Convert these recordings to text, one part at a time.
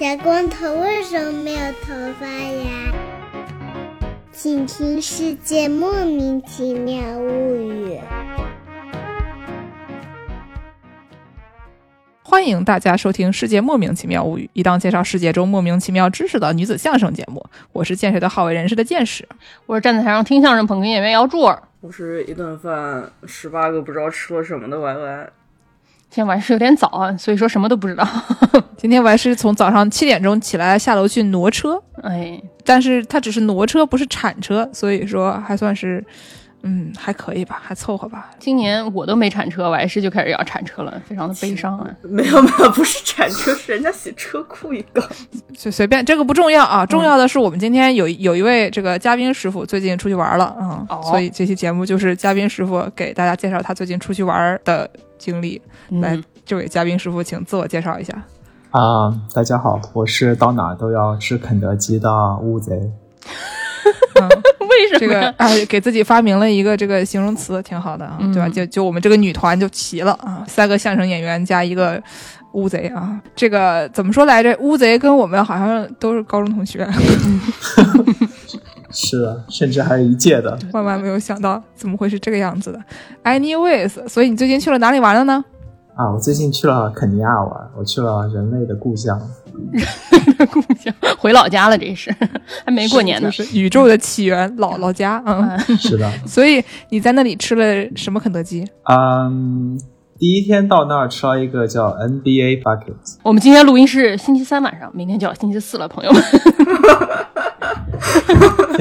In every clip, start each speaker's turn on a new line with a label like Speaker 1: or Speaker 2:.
Speaker 1: 小光头为什么没有头发呀？请听《世界莫名其妙物语》。
Speaker 2: 欢迎大家收听《世界莫名其妙物语》，一档介绍世界中莫名其妙知识的女子相声节目。我是见识的好为人师的见识，
Speaker 3: 我是站在台上听相声捧哏演员姚柱儿。
Speaker 4: 我是一顿饭十八个不知道吃了什么的 Y Y。
Speaker 3: 今天晚上有点早啊，所以说什么都不知道。
Speaker 2: 今天我还是从早上七点钟起来下楼去挪车，
Speaker 3: 哎，
Speaker 2: 但是它只是挪车，不是铲车，所以说还算是，嗯，还可以吧，还凑合吧。
Speaker 3: 今年我都没铲车，我还是就开始要铲车了，非常的悲伤啊。
Speaker 4: 没有没有，不是铲车，是人家洗车库一个。
Speaker 2: 就 随便，这个不重要啊，重要的是我们今天有有一位这个嘉宾师傅最近出去玩了啊、
Speaker 3: 哦
Speaker 2: 所以这期节目就是嘉宾师傅给大家介绍他最近出去玩的经历。来
Speaker 3: 嗯，
Speaker 2: 这位嘉宾师傅，请自我介绍一下。
Speaker 5: 啊、大家好，我是到哪都要吃肯德基的乌贼。
Speaker 2: 嗯，
Speaker 3: 为什么？
Speaker 2: 这个哎，给自己发明了一个这个形容词，挺好的啊，
Speaker 3: 嗯
Speaker 2: 对吧？就就我们这个女团就齐了啊，三个相声演员加一个乌贼啊。这个怎么说来着？乌贼跟我们好像都是高中同学，
Speaker 5: 是的，甚至还有一届的。
Speaker 2: 万万没有想到怎么会是这个样子的。Anyways，所以你最近去了哪里玩了呢？
Speaker 5: 啊，我最近去了肯尼亚玩，我去了人类的故乡。
Speaker 3: 故 乡回老家了，这是还没过年呢。
Speaker 2: 就是宇宙的起源，姥姥家。嗯，
Speaker 5: 是的，
Speaker 2: 所以你在那里吃了什么肯德基？
Speaker 5: 嗯，第一天到那儿吃了一个叫 NBA bucket，
Speaker 3: 我们今天录音是星期三晚上，明天就要星期四了，朋友们。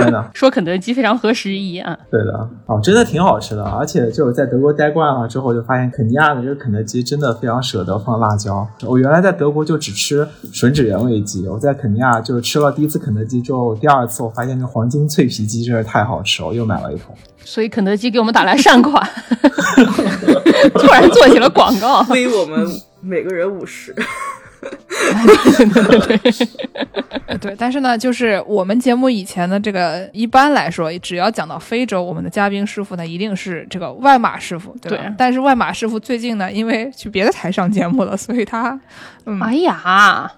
Speaker 5: 天哪，
Speaker 3: 说肯德基非常合时宜啊。
Speaker 5: 对的，哦，真的挺好吃的，而且就是在德国待惯了之后，就发现肯尼亚的这个肯德基真的非常舍得放辣椒。我原来在德国就只吃吮指原味鸡，我在肯尼亚就是吃了第一次肯德基之后，第二次我发现这黄金脆皮鸡真是太好吃了，我又买了一桶。
Speaker 3: 所以肯德基给我们打来善款，突然做起了广告。
Speaker 4: 为我们每个人五十。
Speaker 2: 呃 对，但是呢，就是我们节目以前的这个，一般来说，只要讲到非洲，我们的嘉宾师傅呢，一定是这个外马师傅，对吧？
Speaker 3: 对
Speaker 2: 但是外马师傅最近呢，因为去别的台上节目了，所以他，嗯，
Speaker 3: 哎呀，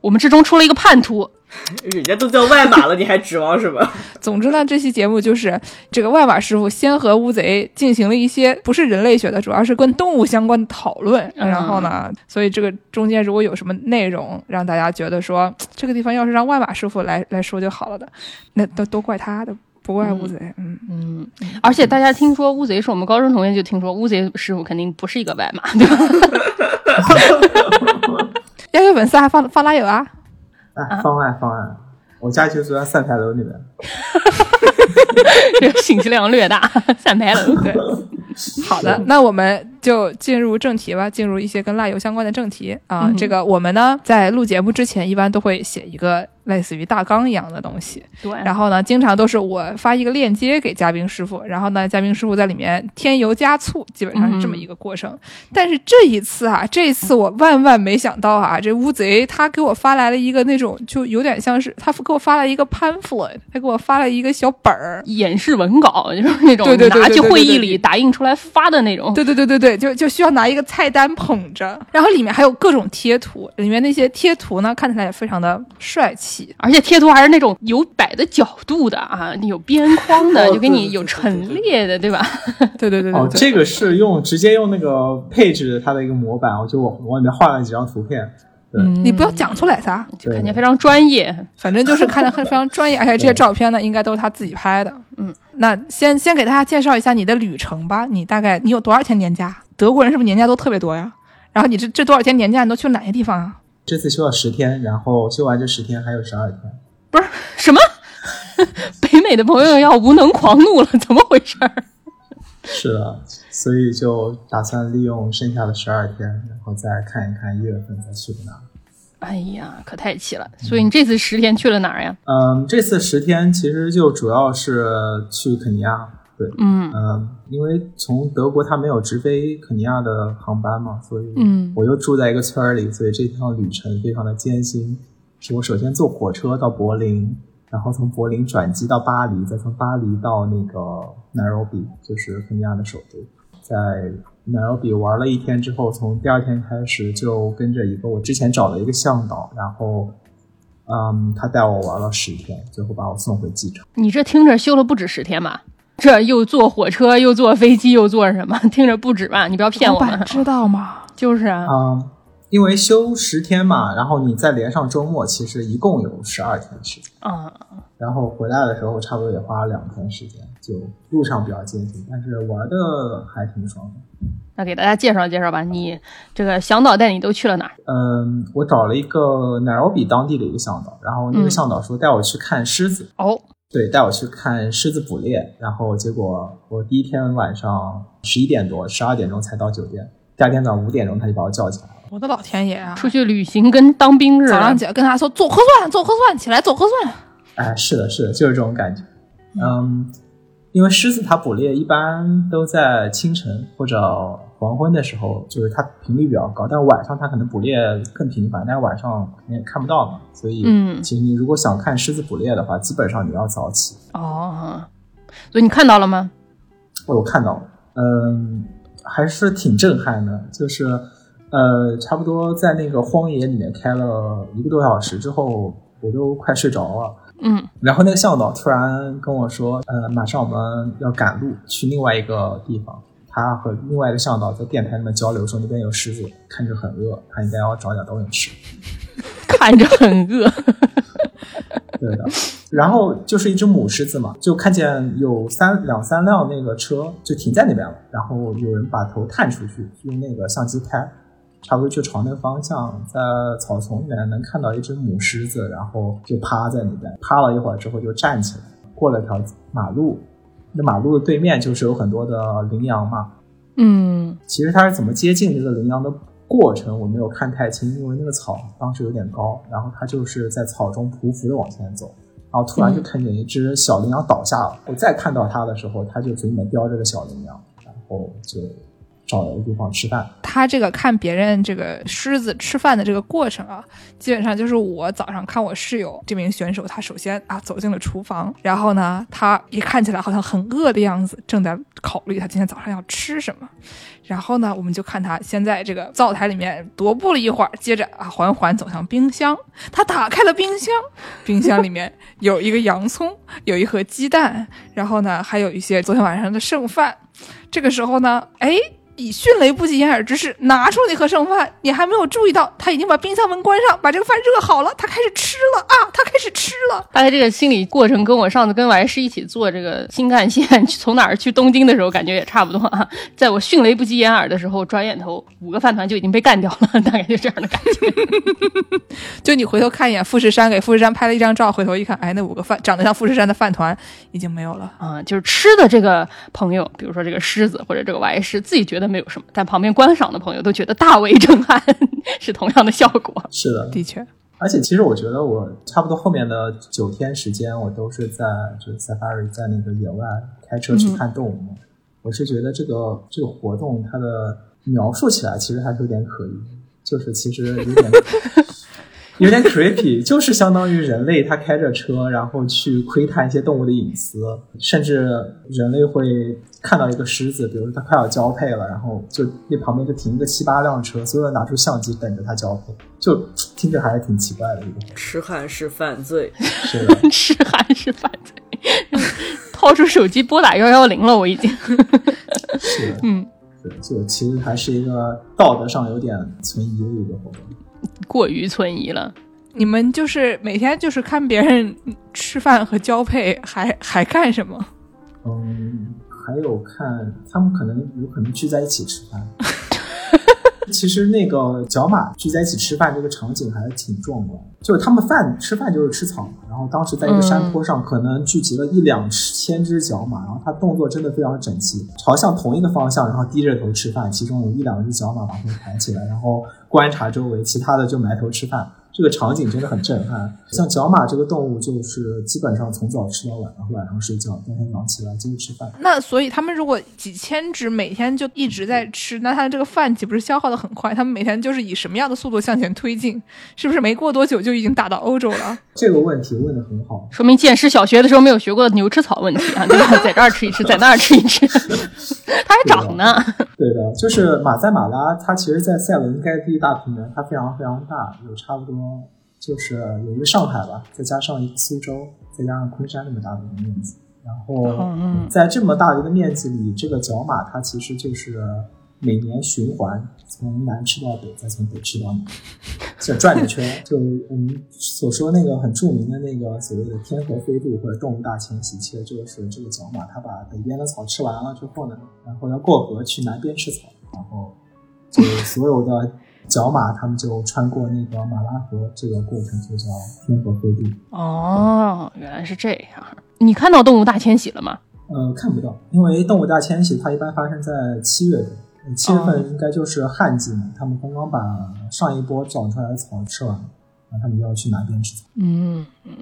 Speaker 3: 我们之中出了一个叛徒，
Speaker 4: 人家都叫外码了，你还指望什么？
Speaker 2: 总之呢，这期节目就是这个外码师傅先和乌贼进行了一些不是人类学的，主要是跟动物相关的讨论。
Speaker 3: 嗯
Speaker 2: 然后呢，所以这个中间如果有什么内容让大家觉得说这个地方要是让外码师傅来来说就好了的，那都都怪他的，不怪乌贼。嗯，
Speaker 3: 嗯，而且大家听说乌贼是我们高中同学，就听说乌贼师傅肯定不是一个外码，对吧？
Speaker 2: 要有粉丝还放放拉友啊？
Speaker 5: 哎，方案方案，我家就住在三牌楼里面。
Speaker 3: 这个信息量略大，三牌楼。对，
Speaker 2: 好的，那我们就进入正题吧，进入一些跟辣油相关的正题啊。
Speaker 3: 嗯
Speaker 2: 这个我们呢，在录节目之前，一般都会写一个类似于大纲一样的东西。
Speaker 3: 对，
Speaker 2: 然后呢，经常都是我发一个链接给嘉宾师傅，然后呢，嘉宾师傅在里面添油加醋，基本上是这么一个过程。但是这一次啊，这一次我万万没想到啊，这乌贼他给我发来了一个那种，就有点像是他给我发了一个 pamphlet，他给我发了一个小本儿。
Speaker 3: 演示文稿就是那种拿去会议里打印出来发的那种。
Speaker 2: 对对对对对，就就需要拿一个菜单捧着，然后里面还有各种贴图，里面那些贴图呢看起来也非常的帅气。
Speaker 3: 而且贴图还是那种有摆的角度的啊，有边框的，
Speaker 5: 哦
Speaker 3: 就给你有
Speaker 5: 对对对对
Speaker 3: 陈列的，对吧？
Speaker 2: 对对对对
Speaker 5: 哦，这个是用直接用那个配置它的一个模板，我就往往里面画了几张图片。对，
Speaker 2: 你不要讲出来噻，
Speaker 3: 就看起来非常专业。
Speaker 2: 反正就是看着很非常专业，而且这些照片呢，应该都是他自己拍的。
Speaker 3: 嗯，
Speaker 2: 那先先给大家介绍一下你的旅程吧。你大概你有多少天年假？德国人是不是年假都特别多呀？然后你这这多少天年假，你都去了哪些地方啊？
Speaker 5: 这次休了十天，然后休完这十天还有十二天。
Speaker 3: 不是什么？北美的朋友要无能狂怒了，怎么回事儿？
Speaker 5: 是的，所以就打算利用剩下的十二天，然后再看一看一月份再去的哪儿。
Speaker 3: 哎呀，可太气了！所以你这次十天去了哪儿呀？
Speaker 5: 嗯，这次十天其实就主要是去肯尼亚。对，
Speaker 3: 嗯
Speaker 5: 嗯，因为从德国它没有直飞肯尼亚的航班嘛，所以
Speaker 2: 嗯
Speaker 5: 我又住在一个村儿里，所以这趟旅程非常的艰辛。是我首先坐火车到柏林，然后从柏林转机到巴黎，再从巴黎到那个 Nairobi，就是肯尼亚的首都。在 Nairobi 玩了一天之后，从第二天开始就跟着一个我之前找了一个向导，然后，嗯，他带我玩了十天，最后把我送回机场。
Speaker 3: 你这听着休了不止十天吧？这又坐火车，又坐飞机，又坐什么？听着不止吧？你不要骗我们。
Speaker 2: 老板知道吗？
Speaker 3: 就是啊，
Speaker 5: 嗯，因为休十天嘛，然后你再连上周末，其实一共有十二天时间。
Speaker 3: 嗯，
Speaker 5: 然后回来的时候，差不多也花了两天时间，就路上比较艰辛，但是玩的还挺爽的。
Speaker 3: 那给大家介绍介绍吧。你这个向导带你都去了哪儿？
Speaker 5: 嗯，我找了一个 Nairobi 当地的一个向导，然后那个
Speaker 3: 嗯
Speaker 5: 向导说带我去看狮子，
Speaker 3: 哦，
Speaker 5: 对，带我去看狮子捕猎，然后结果我第一天晚上十一点多、十二点钟才到酒店，第二天早上五点钟他就把我叫起来了。
Speaker 2: 我的老天爷啊！
Speaker 3: 出去旅行跟当兵似的。
Speaker 2: 早上起来跟他说做核酸，做核酸，起来做核酸。
Speaker 5: 哎，是的，是的，就是这种感觉。嗯，因为狮子它捕猎一般都在清晨或者黄昏的时候，就是它频率比较高，但晚上它可能捕猎更频繁，但是晚上肯定也看不到嘛，所以，
Speaker 3: 嗯
Speaker 5: 其实你如果想看狮子捕猎的话，基本上你要早起。
Speaker 3: 哦，所以你看到了吗？
Speaker 5: 我有看到了，嗯，还是挺震撼的，就是，呃，差不多在那个荒野里面开了一个多小时之后，我都快睡着了。
Speaker 3: 嗯，
Speaker 5: 然后那个向导突然跟我说，呃，马上我们要赶路去另外一个地方。他和另外一个向导在电台里面交流说，那边有狮子，看着很饿，他应该要找点东西吃。
Speaker 3: 看着很饿。
Speaker 5: 对的，然后就是一只母狮子嘛，就看见有三两三辆那个车就停在那边了，然后有人把头探出去，用那个相机拍，差不多就朝那个方向，在草丛里面能看到一只母狮子，然后就趴在那边，趴了一会儿之后就站起来，过了条马路，那马路的对面就是有很多的羚羊嘛，
Speaker 3: 嗯
Speaker 5: 其实它是怎么接近这个羚羊的过程，我没有看太清，因为那个草当时有点高，然后它就是在草中匍匐的往前走，然后突然就看见一只小羚羊倒下了。我再看到它的时候，它就嘴里面叼着个小羚羊，然后就找了个地方吃饭。
Speaker 2: 他这个看别人这个狮子吃饭的这个过程啊，基本上就是我早上看我室友这名选手，他首先啊走进了厨房，然后呢，他一看起来好像很饿的样子，正在考虑他今天早上要吃什么。然后呢，我们就看他先在这个灶台里面踱步了一会儿，接着啊缓缓走向冰箱。他打开了冰箱，冰箱里面有一个洋葱，有一盒鸡蛋，然后呢还有一些昨天晚上的剩饭。这个时候呢，哎，以迅雷不及掩耳之势拿出那盒剩饭，你还没有注意到，他已经把冰箱门关上，把这个饭热好了，他开始吃了啊，他开始吃了。
Speaker 3: 大概这个心理过程跟我上次跟王师一起坐这个新干线从哪儿去东京的时候感觉也差不多啊。在我迅雷不及掩耳的时候，转眼头五个饭团就已经被干掉了，大概就这样的感觉。
Speaker 2: 就你回头看一眼富士山，给富士山拍了一张照，回头一看，哎，那五个饭长得像富士山的饭团已经没有了。
Speaker 3: 啊、就是吃的这个朋友，比如说这个狮子或者这个王师，自己觉得没有什么，但旁边观赏的朋友都觉得大为震撼，是同样的效果。
Speaker 5: 是的，
Speaker 2: 的确，
Speaker 5: 而且其实我觉得我差不多后面的九天时间，我都是在就是 safari 在那个野外开车去看动物嘛。我是觉得这个这个活动它的描述起来其实还是有点可疑，就是其实有点有点 creepy，就是相当于人类他开着车，然后去窥探一些动物的隐私，甚至人类会看到一个狮子，比如它快要交配了，然后就那旁边就停个七八辆车，所有人拿出相机等着它交配，就听着还是挺奇怪的一个。
Speaker 4: 痴汉是犯罪，
Speaker 5: 是的，
Speaker 3: 痴汉是犯罪，掏出手机拨打幺幺零了，我已经。
Speaker 5: 是的，
Speaker 3: 嗯，
Speaker 5: 对，就其实还是一个道德上有点存疑的一个活动。
Speaker 3: 过于存疑了。
Speaker 2: 你们就是每天就是看别人吃饭和交配，还还干什么？
Speaker 5: 嗯，还有看他们可能有可能聚在一起吃饭。其实那个角马聚在一起吃饭这个场景还是挺壮观，就是他们饭吃饭就是吃草嘛，然后当时在一个山坡上，可能聚集了一两千只角马，然后它动作真的非常整齐，朝向同一个方向，然后低着头吃饭，其中有一两只角马把头抬起来，然后观察周围，其他的就埋头吃饭。这个场景真的很震撼。像角马这个动物，就是基本上从早吃到晚，然后晚上睡觉，第二天早上起来接着吃饭。
Speaker 2: 那所以他们如果几千只每天就一直在吃，那它的这个饭岂不是消耗的很快？他们每天就是以什么样的速度向前推进？是不是没过多久就已经打到欧洲了？
Speaker 5: 这个问题问的很好。
Speaker 3: 说明见识小学的时候没有学过牛吃草问题啊，对吧？在这儿吃一吃，在那儿吃一吃，它还长呢。
Speaker 5: 对的，就是马赛马拉，它其实，在塞伦盖蒂大平原，它非常非常大，有差不多就是有一个上海吧，再加上一个苏州，再加上昆山那么大的一个面积。然后在这么大的一个面积里，这个角马它其实就是每年循环，从南吃到北，再从北吃到南，就转着圈。就我们所说那个很著名的那个所谓的天河飞渡或者动物大迁徙，其实就是这个角马，它把北边的草吃完了之后呢，然后要过河去南边吃草，然后就所有的角马他们就穿过那个马拉河，这个过程就叫天河飞渡。
Speaker 3: 哦，原来是这样。你看到动物大迁徙了吗？
Speaker 5: 呃，看不到，因为动物大迁徙它一般发生在七月份，七月份应该就是旱季嘛，他们刚刚把上一波长出来的草吃完了，然后他们就要去哪边吃。
Speaker 3: 嗯嗯，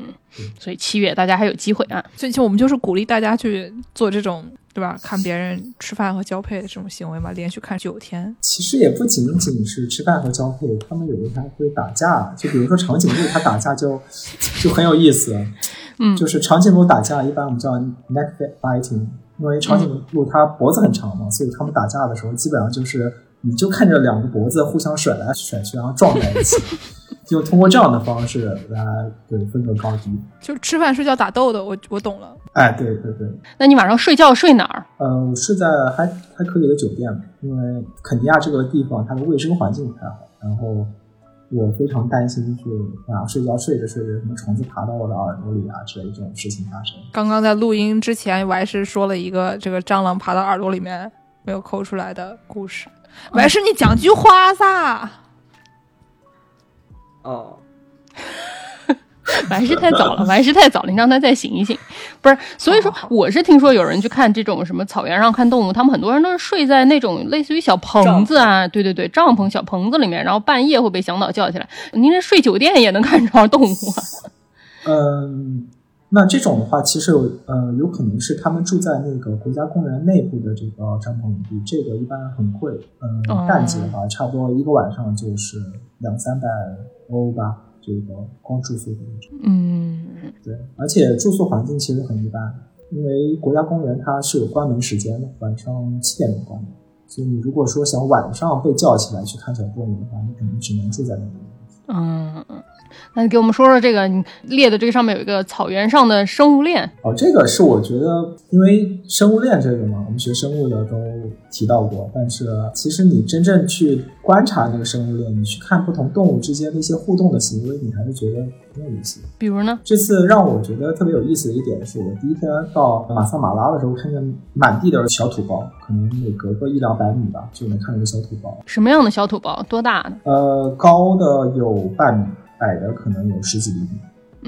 Speaker 3: 所以七月大家还有机会啊。
Speaker 2: 所以就我们就是鼓励大家去做这种，对吧？看别人吃饭和交配的这种行为嘛，连续看九天。
Speaker 5: 其实也不仅仅是吃饭和交配，他们有的还会打架，就比如说长颈鹿，它打架就就很有意思。
Speaker 3: 嗯
Speaker 5: 就是长颈鹿打架，一般我们叫 neck biting，因为长颈鹿它脖子很长嘛，所以它们打架的时候，基本上就是你就看着两个脖子互相甩来甩去，然后撞在一起，就通过这样的方式来对分个高低。
Speaker 2: 就吃饭睡觉打斗的，我我懂了。
Speaker 5: 哎，对对对，
Speaker 3: 那你晚上睡觉睡哪儿？
Speaker 5: 呃，我是在还还可以的酒店嘛，因为肯尼亚这个地方它的卫生环境不太好，然后我非常担心是晚上睡觉睡着睡着，什么虫子爬到我的耳朵里啊之类这种事情发生。
Speaker 2: 刚刚在录音之前，我还是说了一个这个蟑螂爬到耳朵里面没有抠出来的故事。我还是你讲句话噻。
Speaker 4: 哦，
Speaker 3: 我还是太早了，我还是太早了，你让他再醒一醒。不是，所以说我是听说有人去看这种什么草原上看动物，他们很多人都是睡在那种类似于小棚子啊，对对对，帐篷小棚子里面，然后半夜会被向导叫起来。您这睡酒店也能看着动物啊？
Speaker 5: 嗯，那这种的话，其实呃有可能是他们住在那个国家公园内部的这个帐篷营地，这个一般很贵。嗯，
Speaker 3: 哦
Speaker 5: 淡季的话，差不多一个晚上就是两三百欧吧，这个光住宿的那种。
Speaker 3: 嗯，
Speaker 5: 对，而且住宿环境其实很一般，因为国家公园它是有关门时间的，晚上七点钟关门。所以你如果说想晚上被叫起来去看小动物的话，你可能只能住在那里。
Speaker 3: 嗯，那你给我们说说这个，你列的这个上面有一个草原上的生物链。
Speaker 5: 哦，这个是我觉得，因为生物链这个嘛，我们学生物的都提到过。但是其实你真正去观察这个生物链，你去看不同动物之间的一些互动的行为，你还是觉得很有意思。
Speaker 3: 比如呢？
Speaker 5: 这次让我觉得特别有意思的一点是，我第一天到马萨马拉的时候，看见满地都是小土包，可能每隔个一两百米吧，就能看到一个小土包。
Speaker 3: 什么样的小土包？多大呢？
Speaker 5: 呃，高的有半米，矮的可能有十几厘米。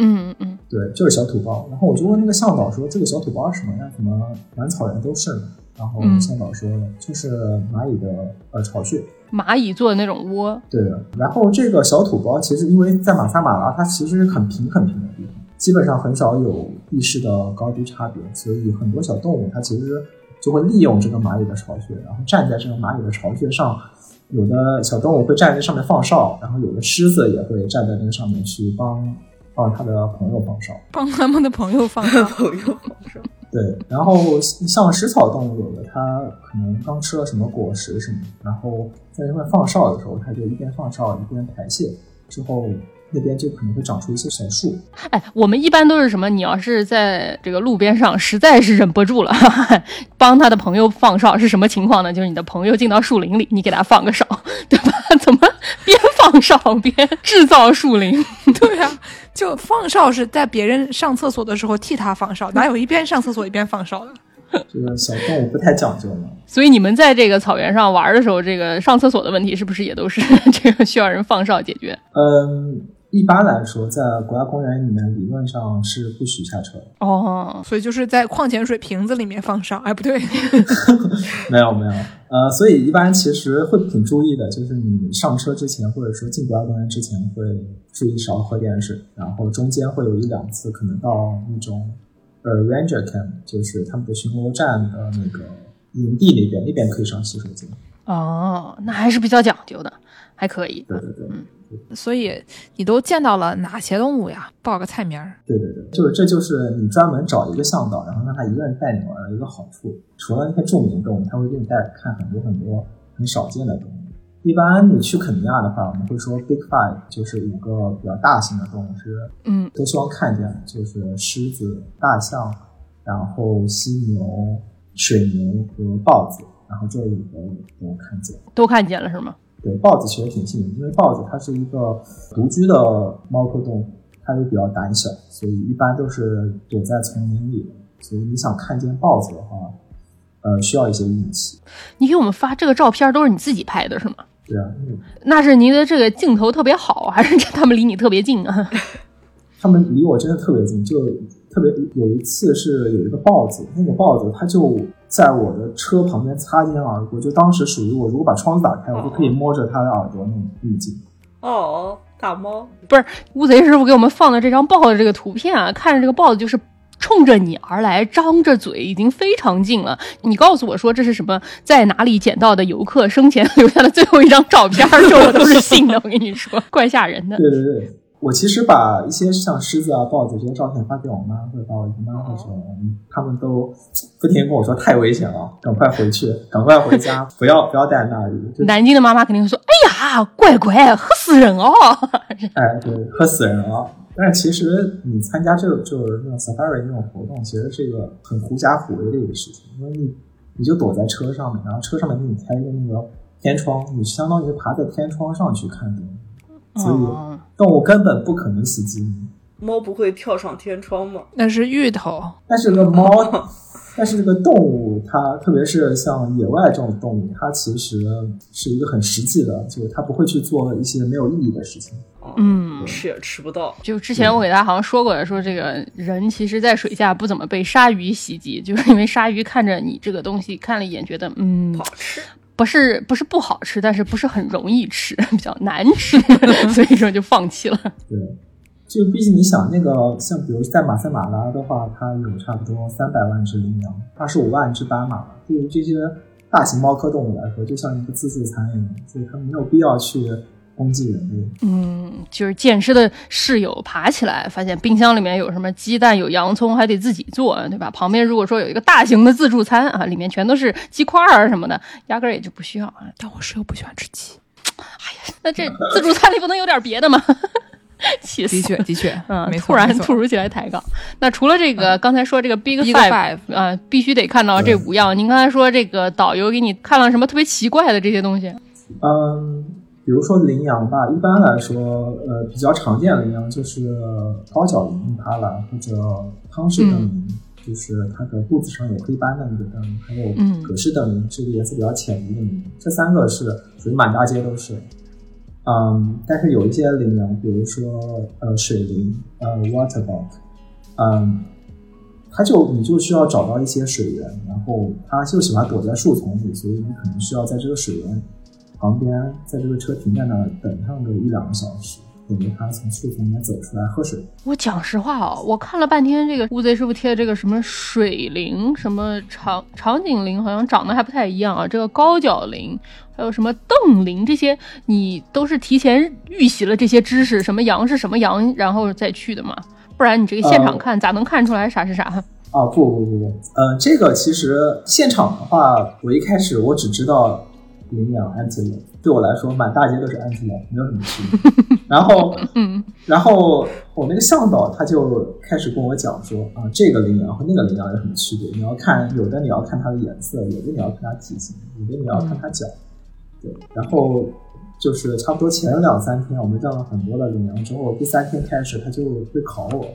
Speaker 3: 嗯嗯
Speaker 5: 对，就是小土包。然后我就问那个向导说：“这个小土包是什么呀？怎么满草原都是？”然后
Speaker 3: 嗯
Speaker 5: 向导说：“就是蚂蚁的呃巢穴。
Speaker 3: 蚂蚁做的那种窝。”
Speaker 5: 对的。然后这个小土包其实因为在马萨马拉，它其实是很平很平的地方，基本上很少有地势的高低差别，所以很多小动物它其实就会利用这个蚂蚁的巢穴，然后站在这个蚂蚁的巢穴上。有的小动物会站在上面放哨，然后有的狮子也会站在那个上面去帮帮它的朋友放哨。
Speaker 2: 帮他们的朋友放
Speaker 4: 哨。
Speaker 5: 对，然后像食草动物，有的它可能刚吃了什么果实什么，然后在那边放哨的时候，它就一边放哨一边排泄，之后那边就可能会长出一些小树。
Speaker 3: 哎，我们一般都是什么？你要是在这个路边上，实在是忍不住了，帮他的朋友放哨是什么情况呢？就是你的朋友进到树林里，你给他放个哨，对吧？怎么边放哨边制造树林？
Speaker 2: 对啊，就放哨是在别人上厕所的时候替他放哨，哪有一边上厕所一边放哨的？
Speaker 5: 这个小动物不太讲究嘛。
Speaker 3: 所以你们在这个草原上玩的时候，这个上厕所的问题是不是也都是这个需要人放哨解决？
Speaker 5: 嗯，一般来说，在国家公园里面，理论上是不许下车的。
Speaker 3: 哦，
Speaker 2: 所以就是在矿泉水瓶子里面放上，哎，不对，
Speaker 5: 没有没有，呃，所以一般其实会挺注意的，就是你上车之前，或者说进国家公园之前，会注意少喝点水，然后中间会有一两次可能到那种呃 ranger camp，就是他们的巡逻站的那个营地那边，那边可以上洗手间。
Speaker 3: 哦，那还是比较讲究的，还可以。
Speaker 5: 对对对。
Speaker 2: 所以你都见到了哪些动物呀？报个菜名儿。
Speaker 5: 对对对，就是这就是你专门找一个向导，然后让他一个人带你玩的一个好处。除了那些著名动物，他会给你带看很多很多很少见的动物。一般你去肯尼亚的话，我们会说 Big Five，就是五个比较大型的动物是，
Speaker 3: 嗯，
Speaker 5: 都希望看见，就是狮子、大象，然后犀牛、水牛和豹子，然后这五个都看见，
Speaker 3: 都看见了是吗？
Speaker 5: 对，豹子其实挺幸运，因为豹子它是一个独居的猫科动物，它又比较胆小，所以一般都是躲在丛林里。所以你想看见豹子的话，呃，需要一些运气。
Speaker 3: 你给我们发这个照片都是你自己拍的是吗？
Speaker 5: 对啊，嗯、
Speaker 3: 那是您的这个镜头特别好，还是 他们离你特别近啊？
Speaker 5: 他们离我真的特别近，就特别有一次是有一个豹子，那个豹子它就在我的车旁边擦肩而过，就当时属于我如果把窗子打开，我就可以摸着它的耳朵那种滤镜。
Speaker 4: 哦，大猫
Speaker 3: 不是乌贼师傅给我们放的这张豹的这个图片啊，看着这个豹子就是冲着你而来，张着嘴，已经非常近了。你告诉我说这是什么，在哪里捡到的游客生前留下的最后一张照片，这我都是信的。我跟你说，怪吓人的。
Speaker 5: 对对对。我其实把一些像狮子啊、豹子这些照片发给我妈，或者把我姨妈或者他们都不停跟我说太危险了，赶快回去，赶快回家，不要不要在那里。
Speaker 3: 南京的妈妈肯定会说：“哎呀，乖乖，吓死人哦！”
Speaker 5: 哎，对，吓死人了。但是其实你参加这个就是那种 safari 那种活动，其实是一个很狐假虎威的一个事情，因为你你就躲在车上面，然后车上面给你开一个那个天窗，你相当于爬在天窗上去看动物，所以。动物根本不可能袭击你。
Speaker 4: 猫不会跳上天窗吗？
Speaker 2: 那是芋头。
Speaker 5: 但是这个猫，但是这个动物，它特别是像野外这种动物，它其实是一个很实际的，就是它不会去做一些没有意义的事情。
Speaker 3: 嗯，
Speaker 4: 吃也吃不到。
Speaker 3: 就之前我给大家好像说过的，说这个人其实，在水下不怎么被鲨鱼袭击，就是因为鲨鱼看着你这个东西看了一眼，觉得嗯
Speaker 4: 好吃。
Speaker 3: 不是不是不好吃，但是不是很容易吃，比较难吃，所以说就放弃了。
Speaker 5: 对，就毕竟你想那个，像比如在马赛马拉的话，它有差不多三百万只羚羊，二十五万只斑马，对于这些大型猫科动物来说，就像一个自助餐一样，所以它没有必要去。攻击人类，
Speaker 3: 嗯，就是健身的室友爬起来，发现冰箱里面有什么鸡蛋、有洋葱，还得自己做，对吧？旁边如果说有一个大型的自助餐啊，里面全都是鸡块儿什么的，压根儿也就不需要啊。
Speaker 2: 但我室友不喜欢吃鸡，
Speaker 3: 哎呀，那这自助餐里不能有点别的吗？气死！
Speaker 2: 的确，的确，
Speaker 3: 嗯，突然突如其来抬杠。那除了这个，刚才说这个 Big
Speaker 2: Five，
Speaker 3: 啊，必须得看到这五样。您刚才说这个导游给你看了什么特别奇怪的这些东西？
Speaker 5: 嗯。比如说羚羊吧，一般来说，呃，比较常见的羚羊就是高脚羚它了，或者康氏瞪羚，就是它的肚子上有黑斑的那个瞪羚，还有葛氏瞪羚，是个颜色比较浅的一个羚。这三个是属于满大街都是。嗯，但是有一些羚羊，比如说呃水羚，呃 water buck，嗯，它就你就需要找到一些水源，然后它就喜欢躲在树丛里，所以你可能需要在这个水源。旁边，在这个车停在那儿等上个一两个小时，等着他从树丛里面走出来喝水。
Speaker 3: 我讲实话哦，我看了半天这个乌贼师傅贴的这个什么水灵，什么长长颈羚，好像长得还不太一样啊。这个高脚羚，还有什么瞪羚，这些你都是提前预习了这些知识，什么羊是什么羊，然后再去的嘛？不然你这个现场看咋能看出来啥是啥？
Speaker 5: 啊不不不不，呃，这个其实现场的话，我一开始我只知道。羚羊 antelope 对我来说满大街都是 antelope，没有什么区别。然后，
Speaker 3: 嗯，
Speaker 5: 然后我那个向导他就开始跟我讲说啊，这个羚羊和那个羚羊有什么区别？你要看有的你要看它的颜色，有的你要看它体型，有的你要看它脚。对，然后就是差不多前两三天我们认了很多的羚羊之后，第三天开始他就会考我。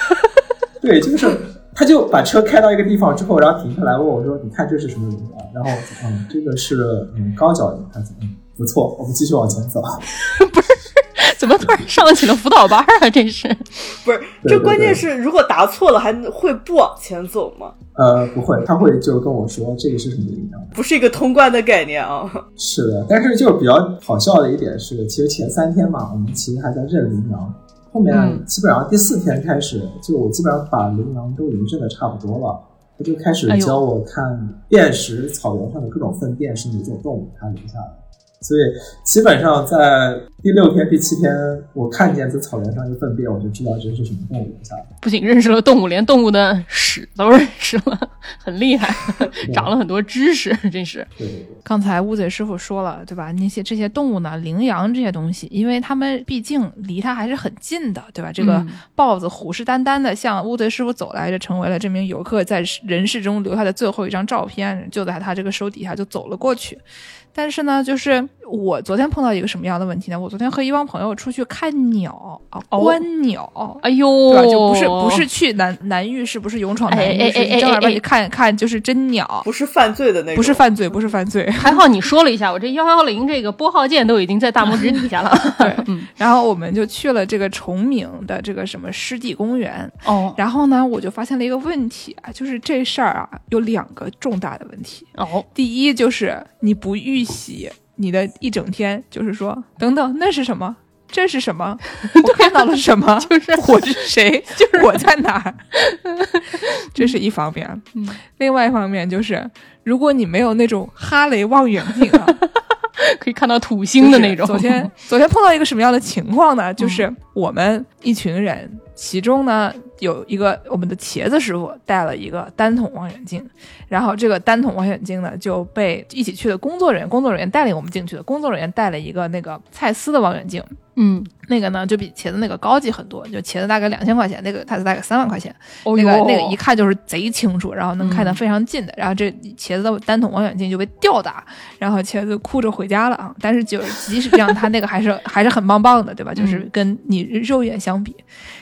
Speaker 5: 对，就是。他就把车开到一个地方之后，然后停下来问我说：“你看这是什么羚羊？”然后，嗯，这个是嗯高脚羚。他说：“嗯，不错，我们继续往前走。”
Speaker 3: 不是，怎么突然上起了辅导班啊？这是
Speaker 4: 不是，
Speaker 5: 对对
Speaker 4: 这关键是如果答错了还会不往前走吗？
Speaker 5: 呃，不会，他会就跟我说这个是什么营养。
Speaker 4: 不是一个通关的概念啊。
Speaker 5: 是的，但是就比较好笑的一点是，其实前三天嘛，我们其实还在认羚羊，后面
Speaker 3: 嗯
Speaker 5: 基本上第四天开始，就我基本上把羚羊都已经认得差不多了，他就开始教我看辨识草原上的各种粪便是哪种动物它留下的。所以基本上在第六天、第七天，我看见在草原上一个粪便，我就知道这是什么动物留下的。
Speaker 3: 不仅认识了动物，连动物的屎都认识了，很厉害，长了很多知识，真是。
Speaker 5: 对对对。
Speaker 2: 刚才乌贼师傅说了，对吧？那些这些动物呢，羚羊这些东西，因为它们毕竟离它还是很近的，对吧？这个
Speaker 3: 嗯
Speaker 2: 豹子虎视眈眈的向乌贼师傅走来，这成为了这名游客在人世中留下的最后一张照片，就在他这个手底下就走了过去。但是呢，就是我昨天碰到一个什么样的问题呢？我昨天和一帮朋友出去看鸟啊，
Speaker 3: 哦
Speaker 2: 观鸟。
Speaker 3: 哎呦，
Speaker 2: 对吧？就不是不是去南南浴室，不是勇闯南浴室，
Speaker 3: 哎哎哎哎
Speaker 2: 你正儿八
Speaker 3: 哎
Speaker 2: 经看看就是真鸟，
Speaker 4: 不是犯罪的那种，
Speaker 2: 不是犯罪，不是犯罪。
Speaker 3: 还好你说了一下，我这幺幺零这个拨号键都已经在大拇指底下了。
Speaker 2: 对，
Speaker 3: 嗯，
Speaker 2: 然后我们就去了这个崇明的这个什么湿地公园，
Speaker 3: 哦
Speaker 2: 然后呢，我就发现了一个问题啊，就是这事儿啊有两个重大的问题。
Speaker 3: 哦，
Speaker 2: 第一就是你不预习，你的一整天就是说，等等，那是什么？这是什么？我看到了什么？
Speaker 3: 就是
Speaker 2: 我是谁？就是我在哪儿？这是一方面。
Speaker 3: 嗯，
Speaker 2: 另外一方面就是，如果你没有那种哈雷望远镜啊，
Speaker 3: 可以看到土星的那种。
Speaker 2: 就是昨天昨天碰到一个什么样的情况呢？就是我们一群人，其中呢有一个我们的茄子师傅带了一个单筒望远镜，然后这个单筒望远镜呢就被一起去的工作人员，工作人员带领我们进去的，工作人员带了一个那个蔡司的望远镜。
Speaker 3: 嗯，
Speaker 2: 那个呢，就比茄子那个高级很多，就茄子大概两千块钱，那个它是大概三万块钱。
Speaker 3: 哦
Speaker 2: 那个那个一看就是贼清楚，然后能看得非常近的。然后这茄子的单筒望远镜就被吊打，然后茄子哭着回家了啊。但是就即使这样，他那个还是还是很棒棒的，对吧？就是跟你肉眼相比。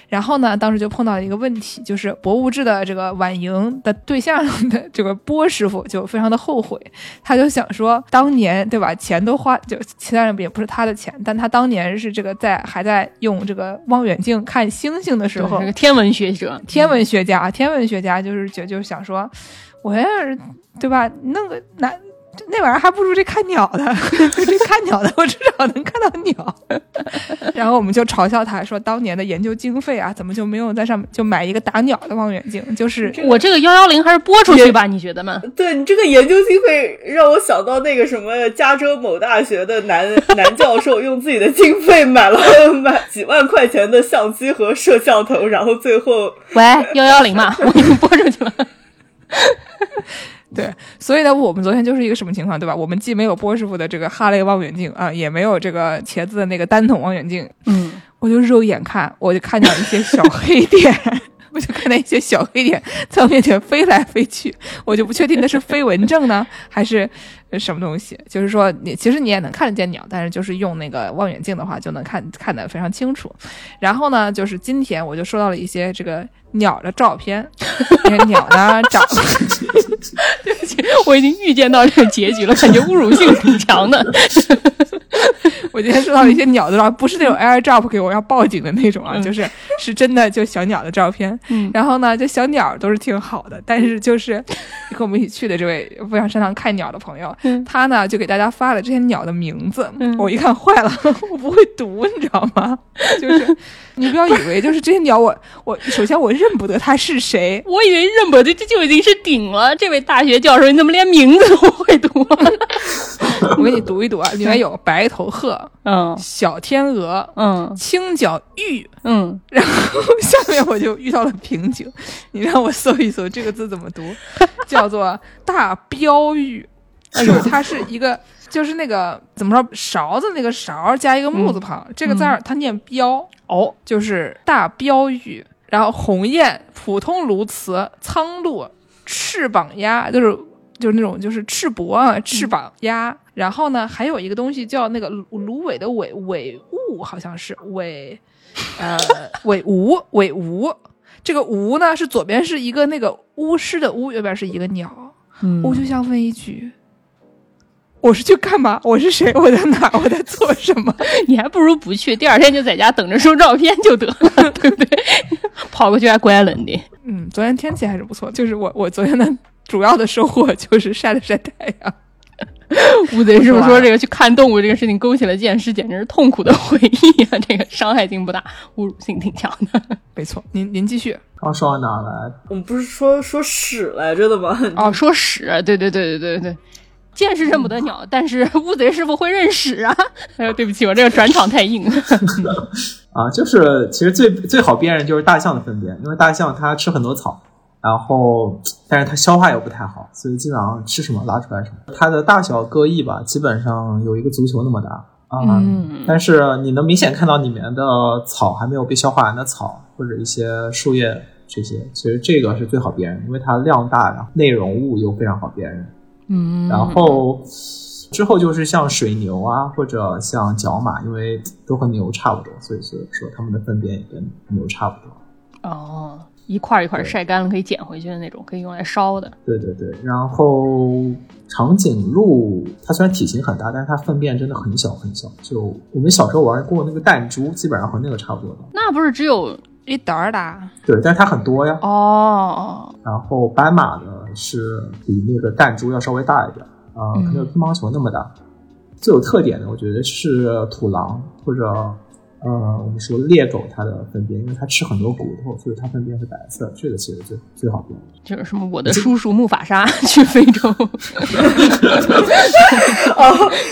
Speaker 2: 然后呢，当时就碰到了一个个问题，就是博物志的这个晚营的对象的这个波师傅就非常的后悔，他就想说，当年对吧，钱都花，就其他人也不是他的钱，但他当年是这个在还在用这个望远镜看星星的时候
Speaker 3: 是，个天文学者，
Speaker 2: 天文学家，天文学家就是觉就就想说，我要是对吧，弄个那那那玩意儿还不如这看鸟的，这看鸟的我至少能看到鸟。然后我们就嘲笑他说，当年的研究经费啊，怎么就没有在上面就买一个打鸟的望远镜？就是
Speaker 3: 我这个幺幺零还是拨出去吧？你觉得吗？
Speaker 4: 对你这个研究经费让我想到那个什么加州某大学的男男教授用自己的经费买了买几万块钱的相机和摄像头，然后最后
Speaker 3: 喂，幺幺零嘛，我已经拨出去了。
Speaker 2: 对，所以呢，我们昨天就是一个什么情况，对吧？我们既没有波师傅的这个哈雷望远镜啊，也没有这个茄子的那个单筒望远镜，
Speaker 3: 嗯，
Speaker 2: 我就肉眼看，我就看见一些小黑点，我就看到一些小黑点在我面前飞来飞去，我就不确定那是飞蚊症呢，还是呃什么东西。就是说，你其实你也能看得见鸟，但是就是用那个望远镜的话，就能看看得非常清楚。然后呢，就是今天我就收到了一些这个鸟的照片，那个鸟呢长。
Speaker 3: 对不起我已经预见到这个结局了，感觉侮辱性挺强的。
Speaker 2: 我今天收到了一些鸟的照片，不是那种 AirDrop 给我要报警的那种啊，
Speaker 3: 嗯
Speaker 2: 就是是真的就小鸟的照片。
Speaker 3: 嗯
Speaker 2: 然后呢，这小鸟都是挺好的，但是就是跟我们一起去的这位非常擅长看鸟的朋友，
Speaker 3: 嗯
Speaker 2: 他呢就给大家发了这些鸟的名字。
Speaker 3: 嗯
Speaker 2: 我一看坏了，我不会读，你知道吗？就是你不要以为就是这些鸟我我首先我认不得它是谁，
Speaker 3: 我以为认不得这就已经是顶了。这位大学教授，你怎么连名字都不会读？
Speaker 2: 我给你读一读啊，里面有白头鹤、
Speaker 3: 嗯
Speaker 2: 小天鹅、
Speaker 3: 嗯
Speaker 2: 青脚鹬。
Speaker 3: 嗯，
Speaker 2: 然后下面我就遇到了瓶颈，你让我搜一搜这个字怎么读，叫做大标语。哎呦，它是一个，就是那个怎么说，勺子那个勺加一个木字旁，这个字儿它念标，
Speaker 3: 哦，
Speaker 2: 就是大标语。然后鸿雁、普通鸬鹚、苍鹭、翅膀鸭，就是就是那种就是翅膊啊，翅膀鸭。然后呢，还有一个东西叫那个芦芦苇的苇苇雾，好像是苇，呃，苇吴苇吴。这个吴呢是左边是一个那个巫师的巫，右边是一个鸟。
Speaker 3: 嗯
Speaker 2: 我就想问一句，我是去干嘛？我是谁？我在哪儿？我在做什么？
Speaker 3: 你还不如不去，第二天就在家等着收照片就得了，对不对？跑过去还怪冷的。
Speaker 2: 嗯，昨天天气还是不错，就是我我昨天的主要的收获就是晒了晒太阳。
Speaker 3: 乌贼师傅说：“这个去看动物这个事情勾起了剑师，简直是痛苦的回忆啊！这个伤害性不大，侮辱性挺强的。
Speaker 2: 没错，您您继续。
Speaker 5: 刚说到哪儿来？
Speaker 4: 我们不是说说屎来着的吗？
Speaker 3: 哦，说屎，对对对对对对，剑是认不得鸟，但是 乌贼师傅会认屎啊！哎呦，对不起，我这个转场太硬。
Speaker 5: 啊，就是其实最最好辨认就是大象的粪便，因为大象它吃很多草。”然后，但是它消化又不太好，所以基本上吃什么拉出来什么。它的大小各异吧，基本上有一个足球那么大啊。
Speaker 3: 嗯，
Speaker 5: 但是你能明显看到里面的草还没有被消化完的草，或者一些树叶这些，其实这个是最好辨认，因为它量大，然后内容物又非常好辨认。
Speaker 3: 嗯，
Speaker 5: 然后之后就是像水牛啊，或者像角马，因为都和牛差不多，所以所以说它们的粪便也跟牛差不多。
Speaker 3: 哦。一块一块晒干了可以捡回去的那种，可以用来烧的。
Speaker 5: 对对对，然后长颈鹿它虽然体型很大，但是它粪便真的很小很小。就我们小时候玩过那个弹珠，基本上和那个差不多的。
Speaker 3: 那不是只有
Speaker 2: 一点儿大？
Speaker 5: 对，但是它很多呀。
Speaker 3: 哦。
Speaker 5: 然后斑马的是比那个弹珠要稍微大一点啊，可能有乒乓球那么大。最有特点的，我觉得是土狼或者。呃，我们说猎狗它的粪便，因为它吃很多骨头，所以它粪便是白色。这个其实最最好辨。
Speaker 3: 就是什么我的叔叔木法沙 去非洲，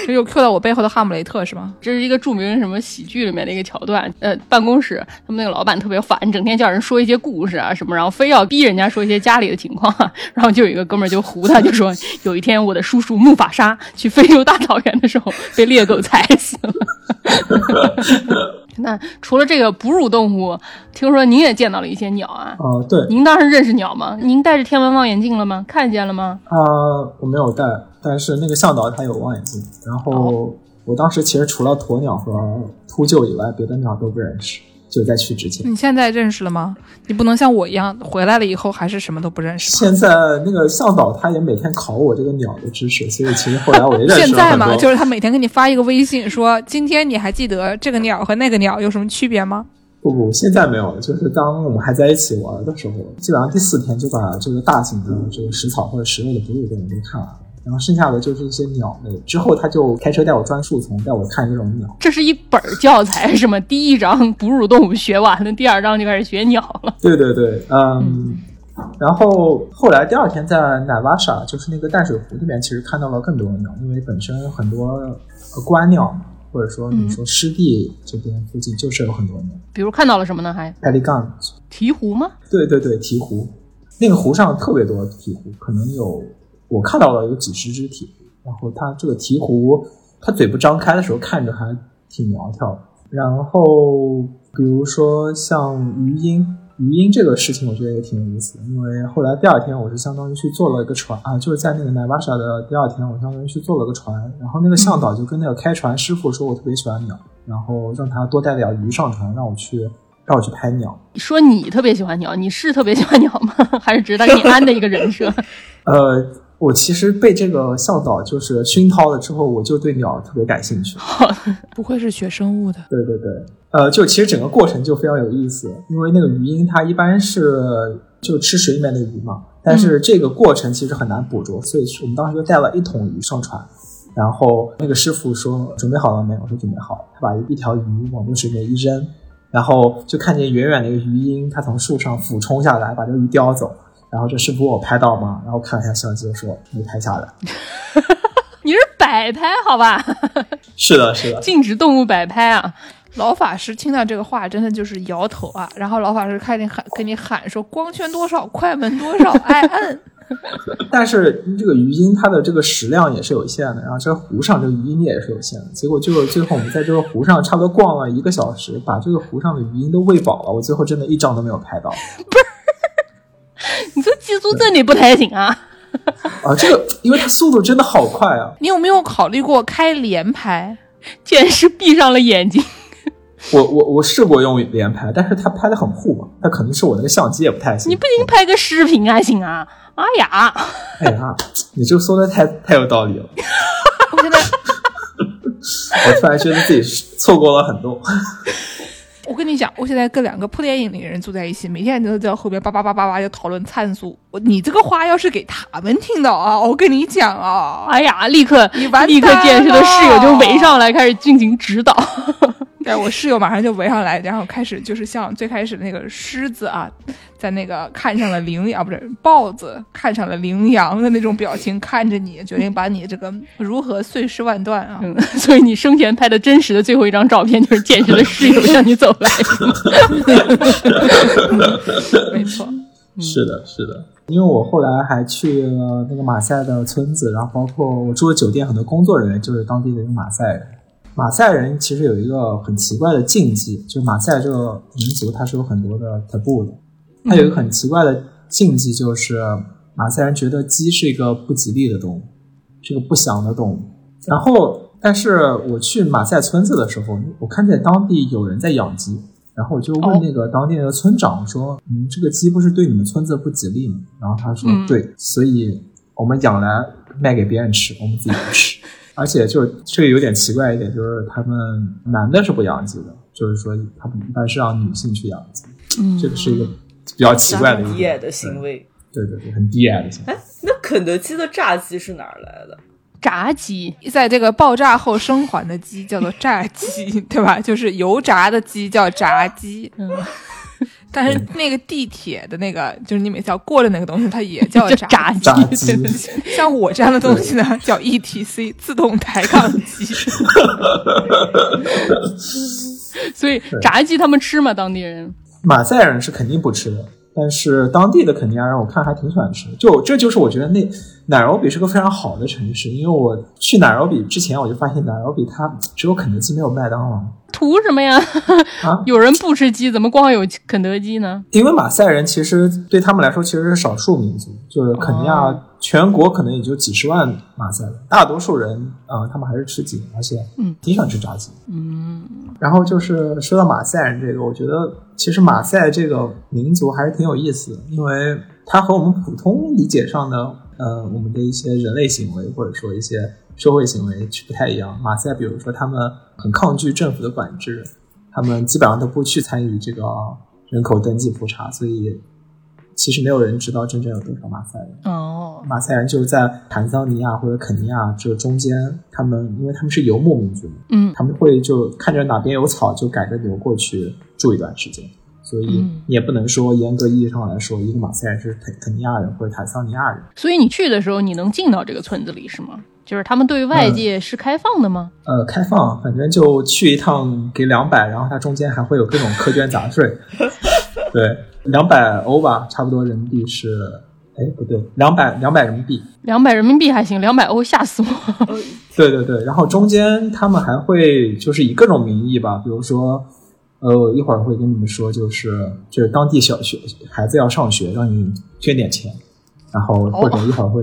Speaker 2: 这又 Q 到我背后的哈姆雷特是吗？
Speaker 3: 这是一个著名什么喜剧里面的一个桥段。呃，办公室他们那个老板特别烦，整天叫人说一些故事啊什么，然后非要逼人家说一些家里的情况。然后就有一个哥们儿就胡他，就说 有一天我的叔叔木法沙去非洲大草原的时候被猎狗踩死了。那除了这个哺乳动物，听说您也见到了一些鸟啊？
Speaker 5: 哦，对。
Speaker 3: 您当时认识鸟吗？您戴着天文望远镜了吗？看见了吗？
Speaker 5: 啊，我没有戴，但是那个向导他有望远镜。然后我当时其实除了鸵鸟和秃鹫以外，别的鸟都不认识。就在去之前，
Speaker 2: 你现在认识了吗？你不能像我一样回来了以后还是什么都不认识。
Speaker 5: 现在那个向导他也每天考我这个鸟的知识，所以其实后来我也认识了
Speaker 2: 现在嘛，就是他每天给你发一个微信，说今天你还记得这个鸟和那个鸟有什么区别吗？
Speaker 5: 不不，现在没有了。就是当我们还在一起玩的时候，基本上第四天就把这个大型的这个食草或者食肉的哺乳动物都看完了。然后剩下的就是一些鸟类。之后他就开车带我钻树丛，带我看这种鸟。
Speaker 3: 这是一本教材是吗？第一章哺乳动物学完了，第二章就开始学鸟了。
Speaker 5: 对对对，嗯。然后后来第二天在奶瓦沙，就是那个淡水湖那边，其实看到了更多的鸟，因为本身很多观鸟，或者说你说湿地这边附近就是有很多鸟。
Speaker 3: 比如看到了什么呢？还
Speaker 5: 佩利冈
Speaker 3: 鹈鹕吗？
Speaker 5: 对对对，鹈鹕。那个湖上特别多鹈鹕，可能有。我看到了有几十只鹈鹕，然后它这个鹈鹕，它嘴不张开的时候看着还挺苗条。然后比如说像鱼鹰，鱼鹰这个事情我觉得也挺有意思的，因为后来第二天我是相当于去坐了一个船啊，就是在那个奈巴沙的第二天，我相当于去坐了个船，然后那个向导就跟那个开船师傅说，我特别喜欢鸟，然后让他多带点鱼上船，让我去让我去拍鸟。
Speaker 3: 说你特别喜欢鸟，你是特别喜欢鸟吗？还是值得你安的一个人设？
Speaker 5: 呃。我其实被这个向导就是熏陶了之后，我就对鸟特别感兴趣。
Speaker 2: 不会是学生物的？
Speaker 5: 对对对，呃，就其实整个过程就非常有意思，因为那个鱼鹰它一般是就吃水里面的鱼嘛，但是这个过程其实很难捕捉，所以我们当时就带了一桶鱼上船，然后那个师傅说准备好了没有？我说准备好了，他把一条鱼往那水里面一扔，然后就看见远远的一个鱼鹰，它从树上俯冲下来，把这个鱼叼走。然后这是不我拍到吗？然后看了一下相机，说没拍下来。
Speaker 3: 你是摆拍好吧？
Speaker 5: 是的，是的，
Speaker 3: 禁止动物摆拍啊！
Speaker 2: 老法师听到这个话，真的就是摇头啊。然后老法师开始喊，给你喊说：“光圈多少？快门多少？爱摁。”
Speaker 5: 但是这个鱼鹰它的这个食量也是有限的，然后这个湖上这个鱼鹰也是有限的。结果就最后我们在这个湖上差不多逛了一个小时，把这个湖上的鱼鹰都喂饱了。我最后真的一张都没有拍到。
Speaker 3: 不是。你这技术真的不太行啊！
Speaker 5: 啊，这个，因为它速度真的好快啊！
Speaker 2: 你有没有考虑过开连拍？
Speaker 3: 简直闭上了眼睛。
Speaker 5: 我我我试过用连拍，但是它拍的很糊嘛，它可能是我那个相机也不太行。
Speaker 3: 你不行拍个视频还行啊！哎呀，
Speaker 5: 哎呀，你这个说的太太有道理了。
Speaker 2: 我现真的。
Speaker 5: 我突然觉得自己错过了很多。
Speaker 2: 我跟你讲，我现在跟两个破电影里的人住在一起，每天都在后边叭叭叭叭叭就讨论参数。我你这个话要是给他们听到啊，我跟你讲啊，
Speaker 3: 哎呀，立刻
Speaker 2: 你
Speaker 3: 立刻见识的室友就围上来开始进行指导。
Speaker 2: 对我室友马上就围上来，然后开始就是像最开始那个狮子啊，在那个看上了羚羊，不是豹子看上了羚羊的那种表情看着你，决定把你这个如何碎尸万段啊！
Speaker 3: 嗯，所以你生前拍的真实的最后一张照片就是见识的室友向你走来。
Speaker 2: 没错，
Speaker 5: 是的，是的，因为我后来还去了那个马赛的村子，然后包括我住的酒店，很多工作人员就是当地的一个马赛人。马赛人其实有一个很奇怪的禁忌，就马赛这个民族它是有很多的 taboo 的，它有一个很奇怪的禁忌，就是马赛人觉得鸡是一个不吉利的动物，是个不祥的动物。然后，但是我去马赛村子的时候，我看见当地有人在养鸡，然后我就问那个当地的村长说：“嗯，这个鸡不是对你们村子不吉利吗？”然后他说：“
Speaker 3: 嗯
Speaker 5: 对，所以我们养来卖给别人吃，我们自己不吃。”而且就这个有点奇怪一点，就是他们男的是不养鸡的，就是说他们一般是让女性去养鸡，
Speaker 3: 嗯
Speaker 5: 这个是一个比较奇怪的一个
Speaker 4: 低矮的行为。
Speaker 5: 对对对，很低矮的行为。
Speaker 4: 哎，那肯德基的炸鸡是哪儿来的？
Speaker 3: 炸鸡，
Speaker 2: 在这个爆炸后生还的鸡叫做炸鸡，对吧？就是油炸的鸡叫炸鸡。
Speaker 3: 嗯，
Speaker 2: 但是那个地铁的那个，就是你每次要过的那个东西，它也叫炸
Speaker 3: 鸡，
Speaker 2: 像我这样的东西呢，叫 ETC 自动抬杠机。
Speaker 3: 所以炸鸡他们吃吗？当地人？
Speaker 5: 马赛人是肯定不吃的，但是当地的肯尼亚人我看还挺喜欢吃的。就这就是我觉得那乃罗比是个非常好的城市，因为我去乃罗比之前我就发现乃罗比它只有肯德基没有麦当劳。
Speaker 3: 图什么呀？
Speaker 5: 啊
Speaker 3: 有人不吃鸡，怎么光有肯德基呢？
Speaker 5: 因为马赛人其实对他们来说其实是少数民族，就是肯尼亚
Speaker 3: 哦
Speaker 5: 全国可能也就几十万马赛人，大多数人啊、呃他们还是吃鸡，而且
Speaker 3: 嗯
Speaker 5: 挺喜欢吃炸鸡。
Speaker 3: 嗯，
Speaker 5: 然后就是说到马赛人这个，我觉得其实马赛这个民族还是挺有意思的，因为它和我们普通理解上的呃我们的一些人类行为或者说一些社会行为是不太一样。马赛比如说他们很抗拒政府的管制，他们基本上都不去参与这个人口登记普查，所以其实没有人知道真正有多少马赛人。
Speaker 3: 哦，
Speaker 5: 马赛人就是在坦桑尼亚或者肯尼亚这中间，他们因为他们是游牧民族嘛，
Speaker 3: 嗯
Speaker 5: 他们会就看着哪边有草就赶着牛过去住一段时间，所以
Speaker 3: 嗯
Speaker 5: 你也不能说严格意义上来说，一个马赛人是肯肯尼亚人或者坦桑尼亚人。
Speaker 3: 所以你去的时候，你能进到这个村子里是吗？就是他们对外界是开放的吗？
Speaker 5: 呃，开放，反正就去一趟给两百，然后它中间还会有各种苛捐杂税，对，两百欧吧，差不多人民币是，哎，不对，两百两百人民币，
Speaker 3: 两百人民币还行，两百欧吓死我。
Speaker 5: 对对对，然后中间他们还会就是以各种名义吧，比如说，呃，我一会儿会跟你们说，就是就是当地小学孩子要上学，让你捐点钱，然后或者一会儿会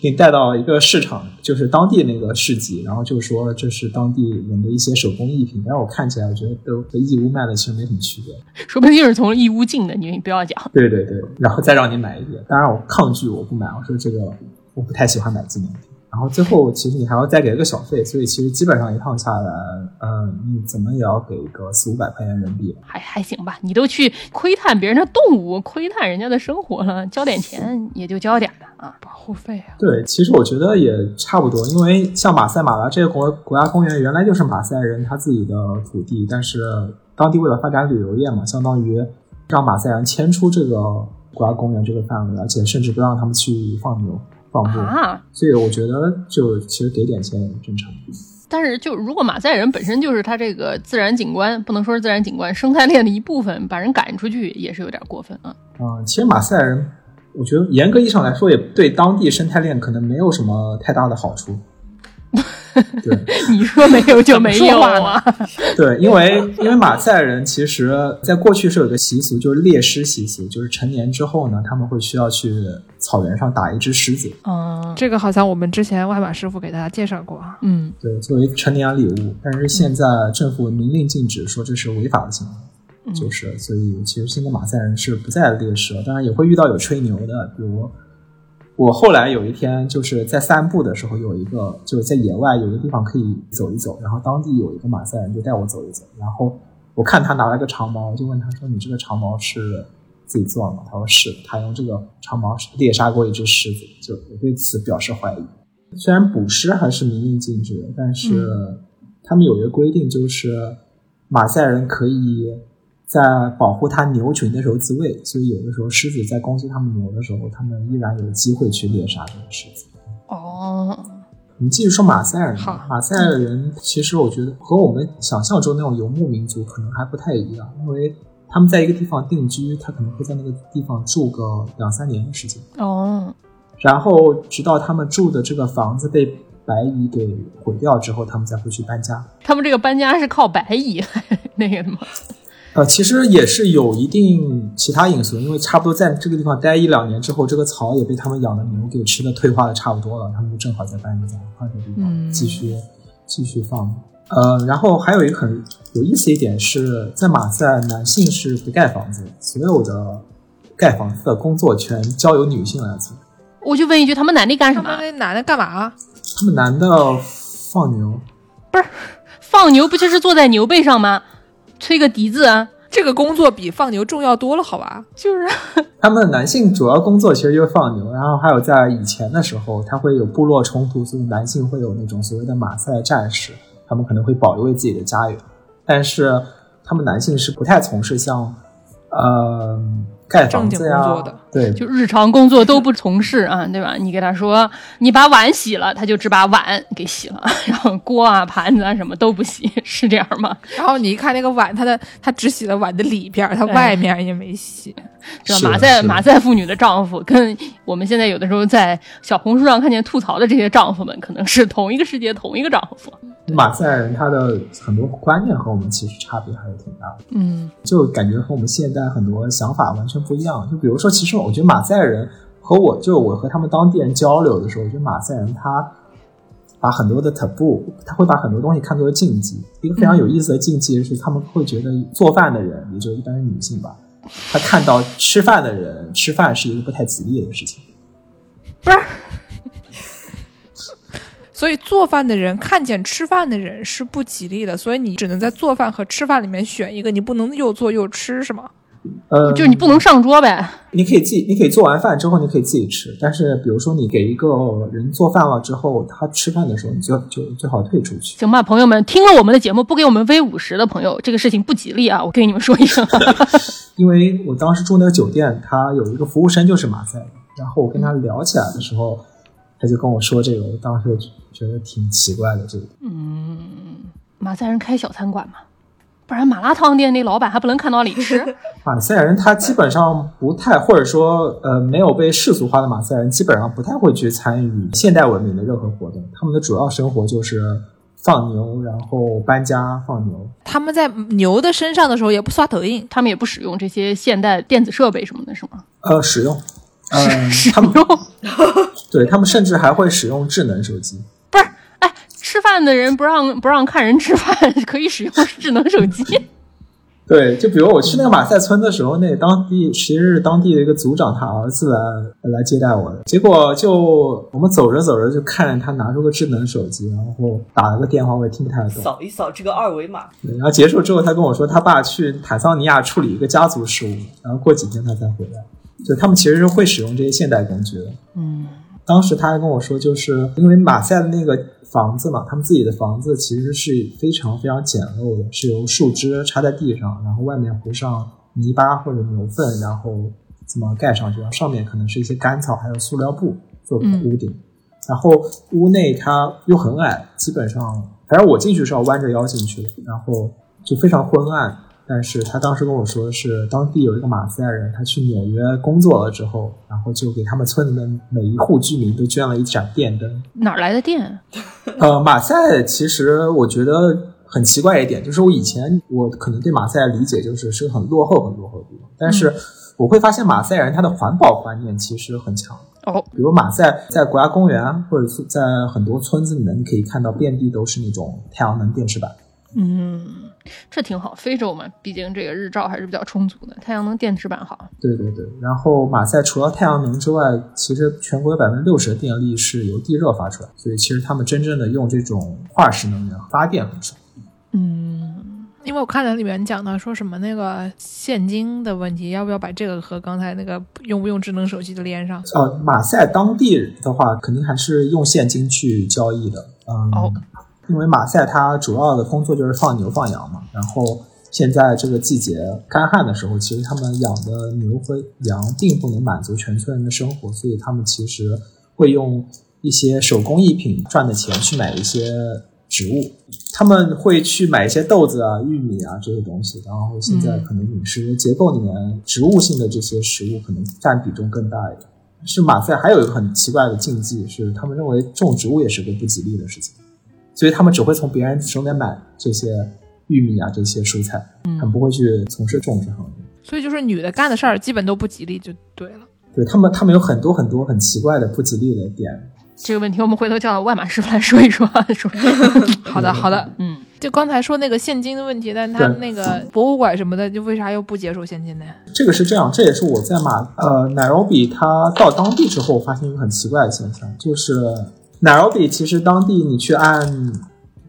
Speaker 5: 给你带到一个市场，就是当地那个市集，然后就说这是当地人的一些手工艺品，但是我看起来我觉得都和义乌卖的其实没什么区别。
Speaker 3: 说不定是从义乌进的，你不要讲。
Speaker 5: 对对对，然后再让你买一点。当然我抗拒，我不买，我说这个我不太喜欢买纪念品。然后最后其实你还要再给个小费，所以其实基本上一趟下来，嗯、你怎么也要给个四五百块钱人民币。
Speaker 3: 还还行吧，你都去窥探别人的动物，窥探人家的生活了，交点钱也就交点吧啊。
Speaker 2: 保护费啊，
Speaker 5: 对，其实我觉得也差不多，因为像马赛马拉这个国国家公园原来就是马赛人他自己的土地，但是当地为了发展旅游业嘛，相当于让马赛人迁出这个国家公园这个范围，而且甚至不让他们去放牛放牧。
Speaker 3: 啊！
Speaker 5: 所以我觉得就其实给点钱也正常。
Speaker 3: 但是就如果马赛人本身就是他这个自然景观，不能说是自然景观，生态链的一部分，把人赶出去也是有点过分啊。
Speaker 5: 嗯，其实马赛人，我觉得严格意义上来说，也对当地生态链可能没有什么太大的好处。对
Speaker 3: 你说没有就没有啊？
Speaker 5: 对，因为因为马赛人其实在过去是有一个习俗，就是猎狮习俗，就是成年之后呢，他们会需要去草原上打一只狮子，
Speaker 3: 嗯
Speaker 2: 这个好像我们之前外马师傅给大家介绍过啊。
Speaker 3: 嗯，
Speaker 5: 对，作为成年礼物。但是现在政府明令禁止，说这是违法的行为。就是，所以其实现在马赛人是不再猎狮了，当然也会遇到有吹牛的，比如我后来有一天就是在散步的时候，有一个就是在野外有一个地方可以走一走，然后当地有一个马赛人就带我走一走，然后我看他拿了个长矛，就问他说：“你这个长矛是自己做的吗？”他说：“是。”他用这个长矛猎杀过一只狮子，就我对此表示怀疑。虽然捕狮还是明令禁止，但是他们有一个规定，就是马赛人可以。在保护它牛群的时候自卫，所以有的时候狮子在攻击它们牛的时候，它们依然有机会去猎杀这个狮子。
Speaker 3: 哦，
Speaker 5: 我们继续说马赛尔人。马赛尔人其实我觉得和我们想象中那种游牧民族可能还不太一样，因为他们在一个地方定居，他可能会在那个地方住个两三年的时间。
Speaker 3: 哦，
Speaker 5: 然后直到他们住的这个房子被白蚁给毁掉之后，他们才会去搬家。
Speaker 3: 他们这个搬家是靠白蚁 那个的吗？
Speaker 5: 呃，其实也是有一定其他因素，因为差不多在这个地方待一两年之后，这个草也被他们养的牛给吃的退化的差不多了，他们就正好再搬一家换个地方继续继续放。呃，然后还有一个很有意思一点是在马赛，男性是不盖房子，所有的盖房子的工作全交由女性来做。
Speaker 3: 我就问一句，他们男的干什么？
Speaker 2: 那男的干嘛？
Speaker 5: 他们男的放牛，
Speaker 3: 不是放牛，不就是坐在牛背上吗？吹个笛子，啊，
Speaker 2: 这个工作比放牛重要多了，好吧？
Speaker 3: 就是
Speaker 5: 他们男性主要工作其实就是放牛，然后还有在以前的时候，他会有部落冲突，所以男性会有那种所谓的马赛战士，他们可能会保卫自己的家园，但是他们男性是不太从事像，呃。盖房子呀，对，
Speaker 3: 就日常工作都不从事啊，对吧？你给他说，你把碗洗了，他就只把碗给洗了，然后锅啊、盘子啊什么都不洗，是这样吗？
Speaker 2: 然后你一看那个碗，他的他只洗了碗的里边，他外面也没洗。
Speaker 3: 这马赛马赛妇女的丈夫，跟我们现在有的时候在小红书上看见吐槽的这些丈夫们，可能是同一个世界同一个丈夫。
Speaker 5: 马赛人他的很多观念和我们其实差别还是挺大的，
Speaker 3: 嗯，
Speaker 5: 就感觉和我们现代很多想法完全不一样。就比如说，其实我觉得马赛人和我就我和他们当地人交流的时候，我觉得马赛人他把很多的 taboo，他会把很多东西看作禁忌。一个非常有意思的禁忌是，他们会觉得做饭的人，也就一般是女性吧。她看到吃饭的人吃饭是一个不太吉利的事情，
Speaker 2: 不是？所以做饭的人看见吃饭的人是不吉利的，所以你只能在做饭和吃饭里面选一个，你不能又做又吃，是吗？
Speaker 5: 呃，
Speaker 3: 就是你不能上桌呗。
Speaker 5: 你可以自己，你可以做完饭之后你可以自己吃，但是比如说你给一个人做饭了之后，他吃饭的时候，你就就最好退出去。
Speaker 3: 行吧，朋友们，听了我们的节目不给我们 V 五十的朋友，这个事情不吉利啊！我跟你们说一声。
Speaker 5: 因为我当时住那个酒店，他有一个服务生就是马赛，然后我跟他聊起来的时候，他就跟我说这个，我当时觉得挺奇怪的。这个，
Speaker 3: 嗯，马赛人开小餐馆嘛。不然麻辣烫店那老板还不能看到你吃。
Speaker 5: 马赛人他基本上不太，或者说呃没有被世俗化的马赛人基本上不太会去参与现代文明的任何活动。他们的主要生活就是放牛，然后搬家放牛。
Speaker 2: 他们在牛的身上的时候也不刷抖音，
Speaker 3: 他们也不使用这些现代电子设备什么的，是吗？
Speaker 5: 呃，使用，嗯，
Speaker 3: 使用。
Speaker 5: 对他们甚至还会使用智能手机。
Speaker 3: 吃饭的人不让不让看人吃饭，可以使用智能手机。
Speaker 5: 对，就比如我去那个马赛村的时候，那当地其实是当地的一个族长他儿子来来接待我的。结果就我们走着走着，就看见他拿出个智能手机，然后打了个电话，我也听不太懂。
Speaker 4: 扫一扫这个二维码。
Speaker 5: 对，然后结束之后，他跟我说他爸去坦桑尼亚处理一个家族事务，然后过几天他才回来。就他们其实是会使用这些现代工具的。
Speaker 3: 嗯，
Speaker 5: 当时他还跟我说，就是因为马赛的那个。房子嘛，他们自己的房子其实是非常非常简陋的，是由树枝插在地上，然后外面糊上泥巴或者牛粪，然后这么盖上去，然后上面可能是一些干草，还有塑料布做屋顶。然后屋内它又很矮，基本上，反正我进去是要弯着腰进去的，然后就非常昏暗。但是他当时跟我说，是当地有一个马赛人，他去纽约工作了之后，然后就给他们村里面每一户居民都捐了一盏电灯。
Speaker 3: 哪来的电？
Speaker 5: 呃，马赛其实我觉得很奇怪一点，就是我以前我可能对马赛理解就是是个很落后、很落后的地方，但是我会发现马赛人他的环保观念其实很强。
Speaker 3: 哦，
Speaker 5: 比如马赛在国家公园或者是在很多村子里面，你可以看到遍地都是那种太阳能电池板。
Speaker 3: 嗯，这挺好。非洲嘛，毕竟这个日照还是比较充足的，太阳能电池板好。
Speaker 5: 对对对，然后马赛除了太阳能之外，其实全国有百分之六十的电力是由地热发出来，所以其实他们真正的用这种化石能源发电很少。
Speaker 3: 嗯，
Speaker 2: 因为我看到里面讲到说什么那个现金的问题，要不要把这个和刚才那个用不用智能手机的连上？
Speaker 5: 呃，马赛当地的话，肯定还是用现金去交易的。嗯，
Speaker 3: 哦
Speaker 5: 因为马赛它主要的工作就是放牛放羊嘛，然后现在这个季节干旱的时候，其实他们养的牛和羊并不能满足全村人的生活，所以他们其实会用一些手工艺品赚的钱去买一些植物，他们会去买一些豆子啊、玉米啊这些东西，然后现在可能饮食结构里面植物性的这些食物可能占比重更大一点。是马赛还有一个很奇怪的禁忌，是他们认为种植物也是个不吉利的事情，所以他们只会从别人手里买这些玉米啊这些蔬菜，他们不会去从事种植行业。
Speaker 2: 所以就是女的干的事儿基本都不吉利，就对了。
Speaker 5: 对他们，他们有很多很多很奇怪的不吉利的点。
Speaker 3: 这个问题我们回头叫外马师傅来说一说。说，
Speaker 2: 好的，好的。
Speaker 3: 嗯，
Speaker 2: 就刚才说那个现金的问题，但他
Speaker 5: 对
Speaker 2: 那个博物馆什么的，就为啥又不接受现金呢？
Speaker 5: 这个是这样，这也是我在马呃 Nairobi 他到当地之后发现一个很奇怪的现象，就是 Nairobi 其实当地你去按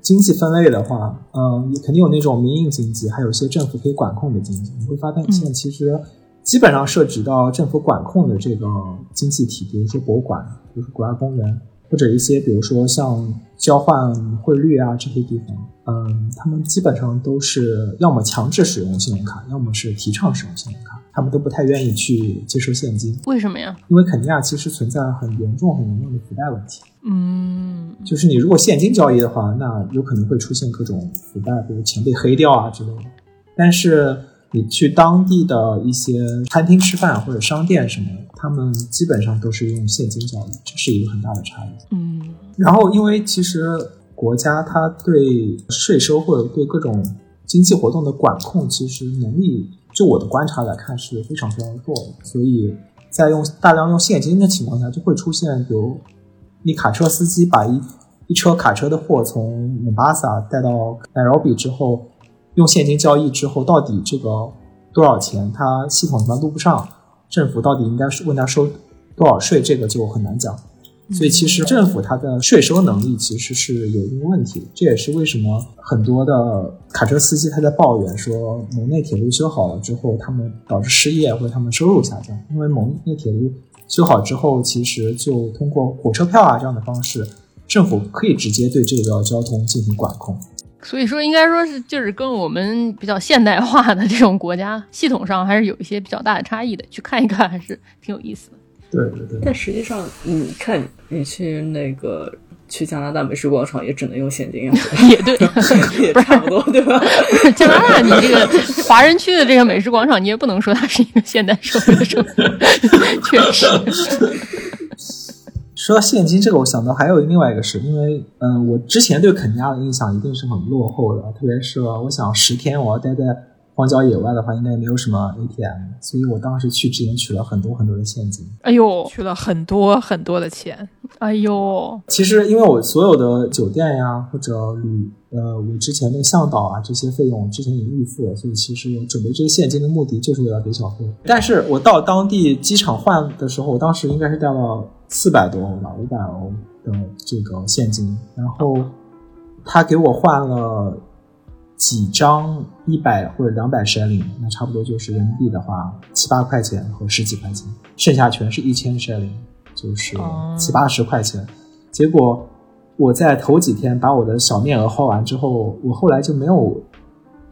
Speaker 5: 经济分类的话，嗯、你肯定有那种民营经济，还有一些政府可以管控的经济。你会发现现在其实基本上涉及到政府管控的这个经济体，比如说博物馆，比如说国家公园，或者一些比如说像交换汇率啊这些地方，嗯，他们基本上都是要么强制使用信用卡，要么是提倡使用信用卡，他们都不太愿意去接受现金，
Speaker 3: 为什么呀？
Speaker 5: 因为肯尼亚其实存在很严重、很严重的腐败问题。
Speaker 3: 嗯，
Speaker 5: 就是你如果现金交易的话，那有可能会出现各种腐败，比如钱被黑掉啊之类的。但是你去当地的一些餐厅吃饭或者商店什么，他们基本上都是用现金交易，这是一个很大的差异。
Speaker 3: 嗯，
Speaker 5: 然后，因为其实国家它对税收或者对各种经济活动的管控，其实能力，就我的观察来看是非常非常弱的。所以在用大量用现金的情况下，就会出现，比如你卡车司机把一一车卡车的货从蒙巴萨带到奈罗比之后，用现金交易之后，到底这个多少钱，它系统上录不上，政府到底应该是问他收多少税，这个就很难讲。所以其实政府它的税收能力其实是有一定问题的，这也是为什么很多的卡车司机他在抱怨说蒙内铁路修好了之后，他们导致失业或者他们收入下降，因为蒙内铁路修好之后，其实就通过火车票啊这样的方式，政府可以直接对这个交通进行管控。
Speaker 3: 所以说应该说是就是跟我们比较现代化的这种国家系统上还是有一些比较大的差异的，去看一看还是挺有意思的。
Speaker 5: 对对对，
Speaker 4: 但实际上，你看你去那个去加拿大美食广场，也只能用现金呀，
Speaker 3: 也对，
Speaker 4: 也差不多，对吧？
Speaker 3: 加拿大你这个华人区的这个美食广场，你也不能说它是一个现代社会的城市，确实。
Speaker 5: 说到现金这个，我想到还有另外一个事，因为嗯、呃我之前对肯尼亚的印象一定是很落后的，特别是我想十天我要待在荒郊野外的话，应该没有什么 ATM，所以我当时去之前取了很多很多的现金。
Speaker 3: 哎呦，
Speaker 2: 取了很多很多的钱，
Speaker 3: 哎呦，
Speaker 5: 其实因为我所有的酒店呀或者旅呃我之前那个向导啊这些费用之前已经预付了，所以其实我准备这些现金的目的就是为了给小费。但是我到当地机场换的时候，我当时应该是带了四百多欧吧，五百欧的这个现金，然后他给我换了几张一百或者两百 shilling，那差不多就是人民币的话七八块钱和十几块钱，剩下全是一千 shilling，就是
Speaker 3: 哦
Speaker 5: 七八十块钱。结果我在头几天把我的小面额花完之后，我后来就没有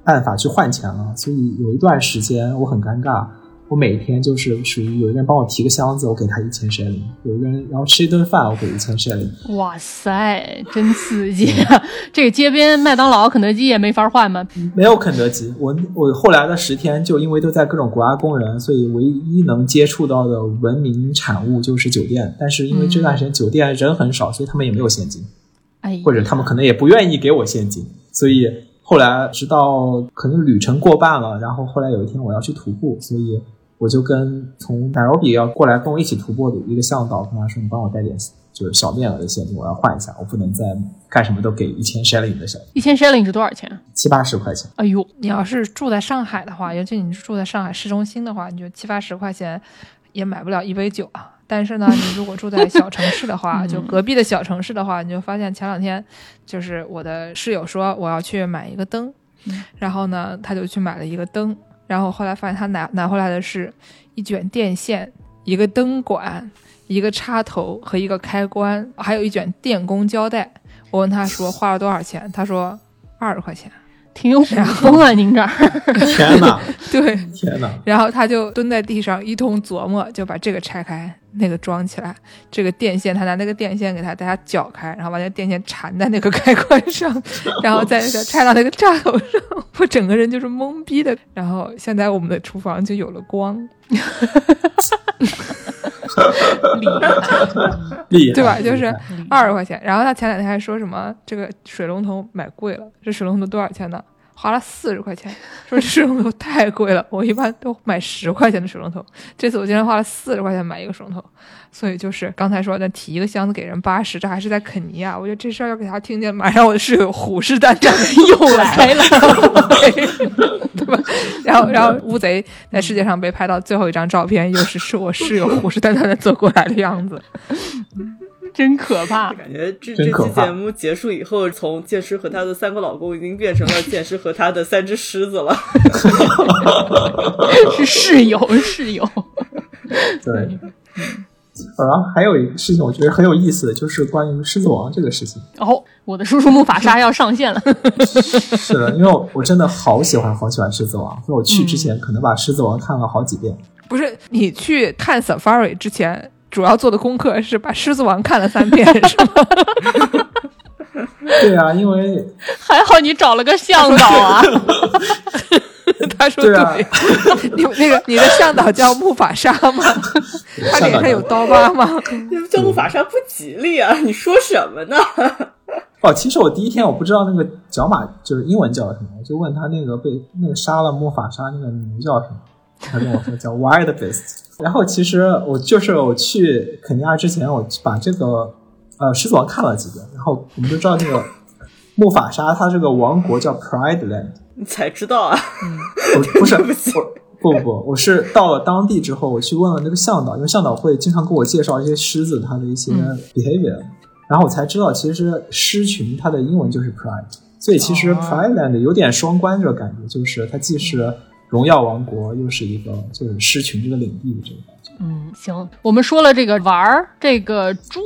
Speaker 5: 办法去换钱了，所以有一段时间我很尴尬。我每天就是属于有一个人帮我提个箱子，我给他一千 shilling；有一个人然后吃一顿饭，我给一千 shilling。
Speaker 3: 哇塞，真刺激啊！这个街边麦当劳、肯德基也没法换吗？
Speaker 5: 没有肯德基，我我后来的十天就因为都在各种国家公园，所以唯一能接触到的文明产物就是酒店。但是因为这段时间酒店人很少，所以他们也没有现金，
Speaker 3: 哎，
Speaker 5: 或者他们可能也不愿意给我现金。所以后来直到可能旅程过半了，然后后来有一天我要去徒步，所以我就跟从奈罗比要过来跟我一起徒步的一个向导跟他说：“你帮我带点就是小面额的现金，我要换一下，我不能再干什么都给一千 shilling 的小
Speaker 3: 一千 shilling 是多少钱？
Speaker 5: 七八十块钱。
Speaker 3: 哎呦，
Speaker 2: 你要是住在上海的话，尤其你是住在上海市中心的话，你就七八十块钱也买不了一杯酒啊。但是呢，你如果住在小城市的话，就隔壁的小城市的话，你就发现前两天就是我的室友说我要去买一个灯，然后呢，他就去买了一个灯，然后后来发现他拿拿回来的是一卷电线、一个灯管、一个插头和一个开关，还有一卷电工胶带。我问他说花了多少钱，他说二十块钱。
Speaker 3: 挺有古风啊，您这儿。
Speaker 5: 天哪，
Speaker 2: 对，
Speaker 5: 天哪！
Speaker 2: 然后他就蹲在地上一通琢磨，就把这个拆开，那个装起来。这个电线，他拿那个电线给他大家绞开，然后把那个电线缠在那个开关上，然后再拆到那个插头上。我整个人就是懵逼的。然后现在我们的厨房就有了光，
Speaker 5: 厉害，
Speaker 2: 对吧？就是二十块钱。然后他前两天还说什么这个水龙头买贵了，这水龙头多少钱呢？花了四十块钱，说这水龙头太贵了，我一般都买十块钱的水龙头，这次我竟然花了四十块钱买一个水龙头，所以就是刚才说的提一个箱子给人八十，这还是在肯尼亚，我觉得这事儿要给他听见，马上我的室友虎视眈眈又来了，对吧？然后然后乌贼在世界上被拍到最后一张照片，又是是我室友虎视眈眈的走过来的样子，
Speaker 3: 真可怕。
Speaker 4: 感觉这这期节目结束以后，从剑师和他的三个老公已经变成了剑师和他的三只狮子了。
Speaker 3: 是室友，室友。
Speaker 5: 对。然后还有一个事情，我觉得很有意思的，就是关于《狮子王》这个事情。
Speaker 3: 哦，我的叔叔木法沙要上线了。
Speaker 5: 是的，因为我我真的好喜欢好喜欢《狮子王》，所以我去之前可能把《狮子王》看了好几遍。
Speaker 2: 不是你去看 Safari 之前，主要做的功课是把《狮子王》看了三遍，是吗？
Speaker 5: 对啊，因为
Speaker 3: 还好你找了个向导啊。
Speaker 2: 他说
Speaker 5: 对啊
Speaker 2: 你那个你的向导叫木法沙吗？他脸上有刀疤吗？
Speaker 4: 叫木法沙不吉利啊！你说什么呢？
Speaker 5: 哦，其实我第一天我不知道那个角马就是英文叫什么，我就问他那个被那个杀了木法沙那个牛叫什么，他跟我说叫 Wild Beast。然后其实我就是我去肯尼亚之前，我把这个呃狮子王看了几遍，然后我们就知道那个木法沙他这个王国叫 Pride Land，
Speaker 4: 你才知道啊！
Speaker 5: 我 不是
Speaker 4: 不
Speaker 5: 不不，我是到了当地之后，我去问了那个向导，因为向导会经常给我介绍一些狮子它的一些 behavior，、然后我才知道其实狮群它的英文就是 pride，所以其实 Pride Land 有点双关这个感觉，就是它既是荣耀王国，又是一个就是狮群这个领地的这个感觉。
Speaker 3: 嗯，行，我们说了这个玩儿，这个住，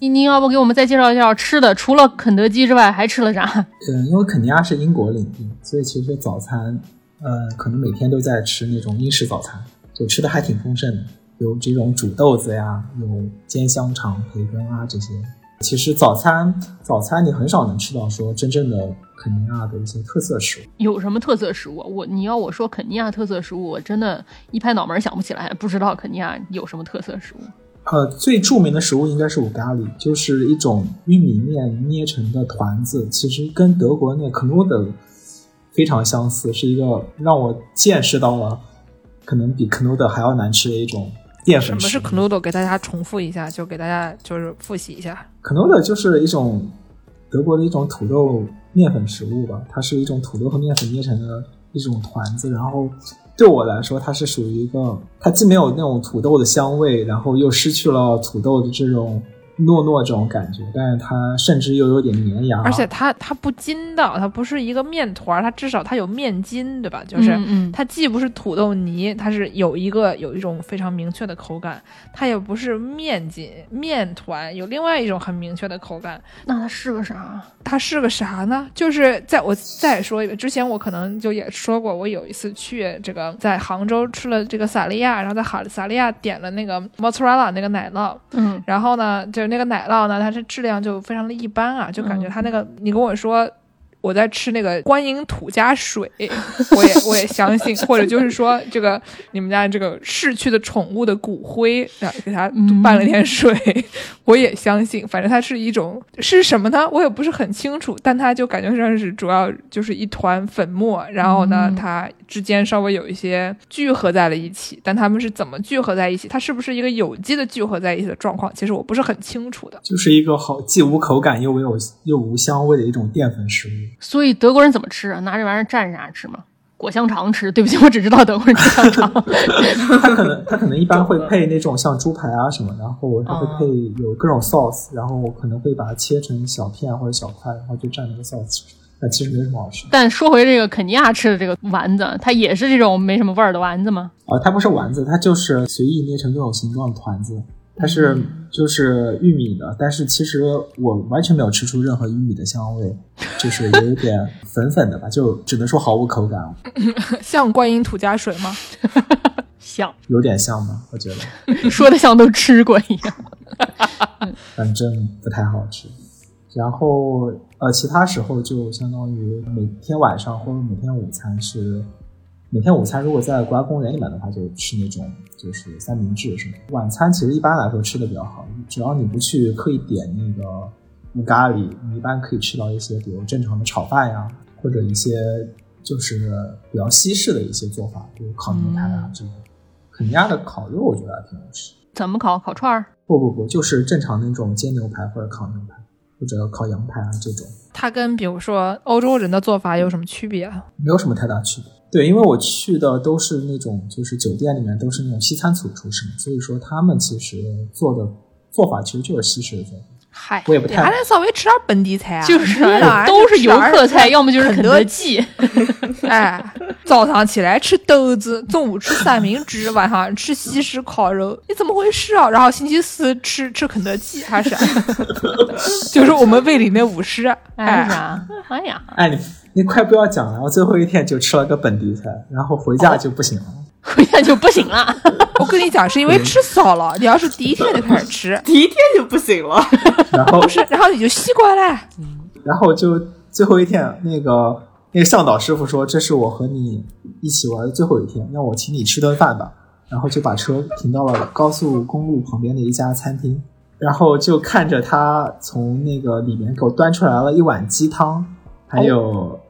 Speaker 3: 您您要不给我们再介绍介绍吃的？除了肯德基之外，还吃了啥？
Speaker 5: 嗯，因为肯尼亚是英国领地，所以其实早餐，呃，可能每天都在吃那种英式早餐，就吃的还挺丰盛的，有这种煮豆子呀，有煎香肠、培根啊这些。其实早餐早餐你很少能吃到说真正的肯尼亚的一些特色食物。
Speaker 3: 有什么特色食物？我你要我说肯尼亚特色食物，我真的一拍脑门想不起来，不知道肯尼亚有什么特色食物。
Speaker 5: 呃，最著名的食物应该是五咖喱，就是一种玉米面捏成的团子，其实跟德国那 n u d e 非常相似，是一个让我见识到了可能比 u d e 还要难吃的一种淀粉
Speaker 2: 什么是
Speaker 5: 粉食物。
Speaker 2: Knuddle？给大家重复一下，就给大家就是复习一下。
Speaker 5: K n u d e 就是一种德国的一种土豆面粉食物吧，它是一种土豆和面粉捏成的一种团子，然后对我来说，它是属于一个，它既没有那种土豆的香味，然后又失去了土豆的这种糯糯这种感觉，但是它甚至又有点粘牙，
Speaker 2: 而且它它不筋道，它不是一个面团，它至少它有面筋，对吧？就是它既不是土豆泥，它是有一个有一种非常明确的口感，它也不是面筋面团，有另外一种很明确的口感。
Speaker 3: 那它是个啥？
Speaker 2: 它是个啥呢？就是在我再说一遍，之前我可能就也说过，我有一次去这个在杭州吃了这个萨莉亚，然后在哈萨莉亚点了那个 mozzarella 那个奶酪，
Speaker 3: 嗯
Speaker 2: 然后呢，就是那个奶酪呢，它是质量就非常的一般啊，就感觉它那个，你跟我说我在吃那个观音土加水，我也我也相信，或者就是说这个你们家这个逝去的宠物的骨灰，然后给它拌了点水，我也相信。反正它是一种是什么呢？我也不是很清楚，但它就感觉上是主要就是一团粉末，然后呢，它之间稍微有一些聚合在了一起，但它们是怎么聚合在一起？它是不是一个有机的聚合在一起的状况？其实我不是很清楚的。
Speaker 5: 就是一个好既无口感又没有又无香味的一种淀粉食物。
Speaker 3: 所以德国人怎么吃啊？拿这玩意儿蘸啥吃吗？裹香肠吃？对不起，我只知道德国人吃香肠。
Speaker 5: 他可能他可能一般会配那种像猪排啊什么，然后他会配有各种 sauce，然后我可能会把它切成小片或者小块，然后就蘸那个 sauce 吃。但其实没什么好吃。
Speaker 3: 但说回这个肯尼亚吃的这个丸子，它也是这种没什么味儿的丸子吗？
Speaker 5: 啊，它不是丸子，它就是随意捏成各种形状的团子。它是就是玉米的，但是其实我完全没有吃出任何玉米的香味，就是有一点粉粉的吧，就只能说毫无口感，
Speaker 2: 像观音土加水吗？
Speaker 3: 像，
Speaker 5: 有点像吧，我觉得
Speaker 3: 说的像都吃过一样，
Speaker 5: 反正不太好吃。然后呃，其他时候就相当于每天晚上或者每天午餐是。每天午餐如果在国家公园里面的话，就吃那种就是三明治什么。晚餐其实一般来说吃的比较好，只要你不去刻意点那个乌咖喱，你一般可以吃到一些比如正常的炒饭呀，或者一些就是比较西式的一些做法，比如烤牛排啊这种。肯尼亚的烤肉我觉得还挺好吃。
Speaker 3: 怎么烤？烤串儿？
Speaker 5: 不不不，就是正常那种煎牛排或者烤牛排或者烤羊排啊这种。
Speaker 2: 它跟比如说欧洲人的做法有什么区别啊？
Speaker 5: 没有什么太大区别。对，因为我去的都是那种，就是酒店里面都是那种西餐厨师，所以说他们其实做的做法其实就是西式的做法。
Speaker 2: 嗨，
Speaker 5: 我也不太
Speaker 2: 还得稍微吃点本地菜啊，
Speaker 3: 就是
Speaker 2: 啊
Speaker 3: 都是游客菜，要么就是肯
Speaker 2: 德
Speaker 3: 德基。
Speaker 2: 哎，早上起来吃豆子，中午吃三明治，晚上吃西 式烤肉，你怎么回事啊？然后星期四吃吃肯德基还是？就是我们胃里那五十，
Speaker 3: 哎是啊，哎呀，
Speaker 5: 哎你你快不要讲了，我最后一天就吃了个本地菜，然后回家就不行了。
Speaker 3: 回家就不行了。
Speaker 2: 我跟你讲，是因为吃少了。你要是第一天就开始吃，
Speaker 4: 第一天就不行了。
Speaker 5: 然后
Speaker 2: 不是，然后你就习惯了。
Speaker 5: 然后就最后一天，那个那个向导师傅说：“这是我和你一起玩的最后一天，让我请你吃顿饭吧。”然后就把车停到了高速公路旁边的一家餐厅，然后就看着他从那个里面给我端出来了一碗鸡汤，还有、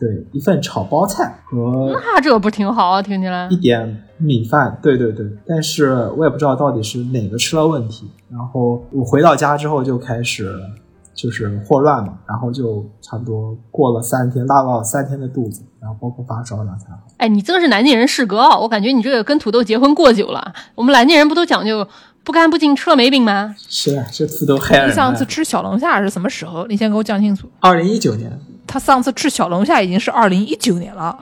Speaker 5: 对一份炒包菜和
Speaker 3: 那这不挺好啊？听起来
Speaker 5: 一点米饭，对对对，但是我也不知道到底是哪个吃了问题。然后我回到家之后就开始就是霍乱嘛，然后就差不多过了三天，拉了三天的肚子，然后包括发烧然后才好。
Speaker 3: 哎，你这个是南京人适格啊！我感觉你这个跟土豆结婚过久了。我们南京人不都讲究不干不净吃了没病吗？
Speaker 5: 是啊，这次都害人
Speaker 2: 你上次。吃小龙虾是什么时候？你先给我讲清楚。
Speaker 5: 二零一九年，
Speaker 2: 他上次吃小龙虾已经是二零一九年了。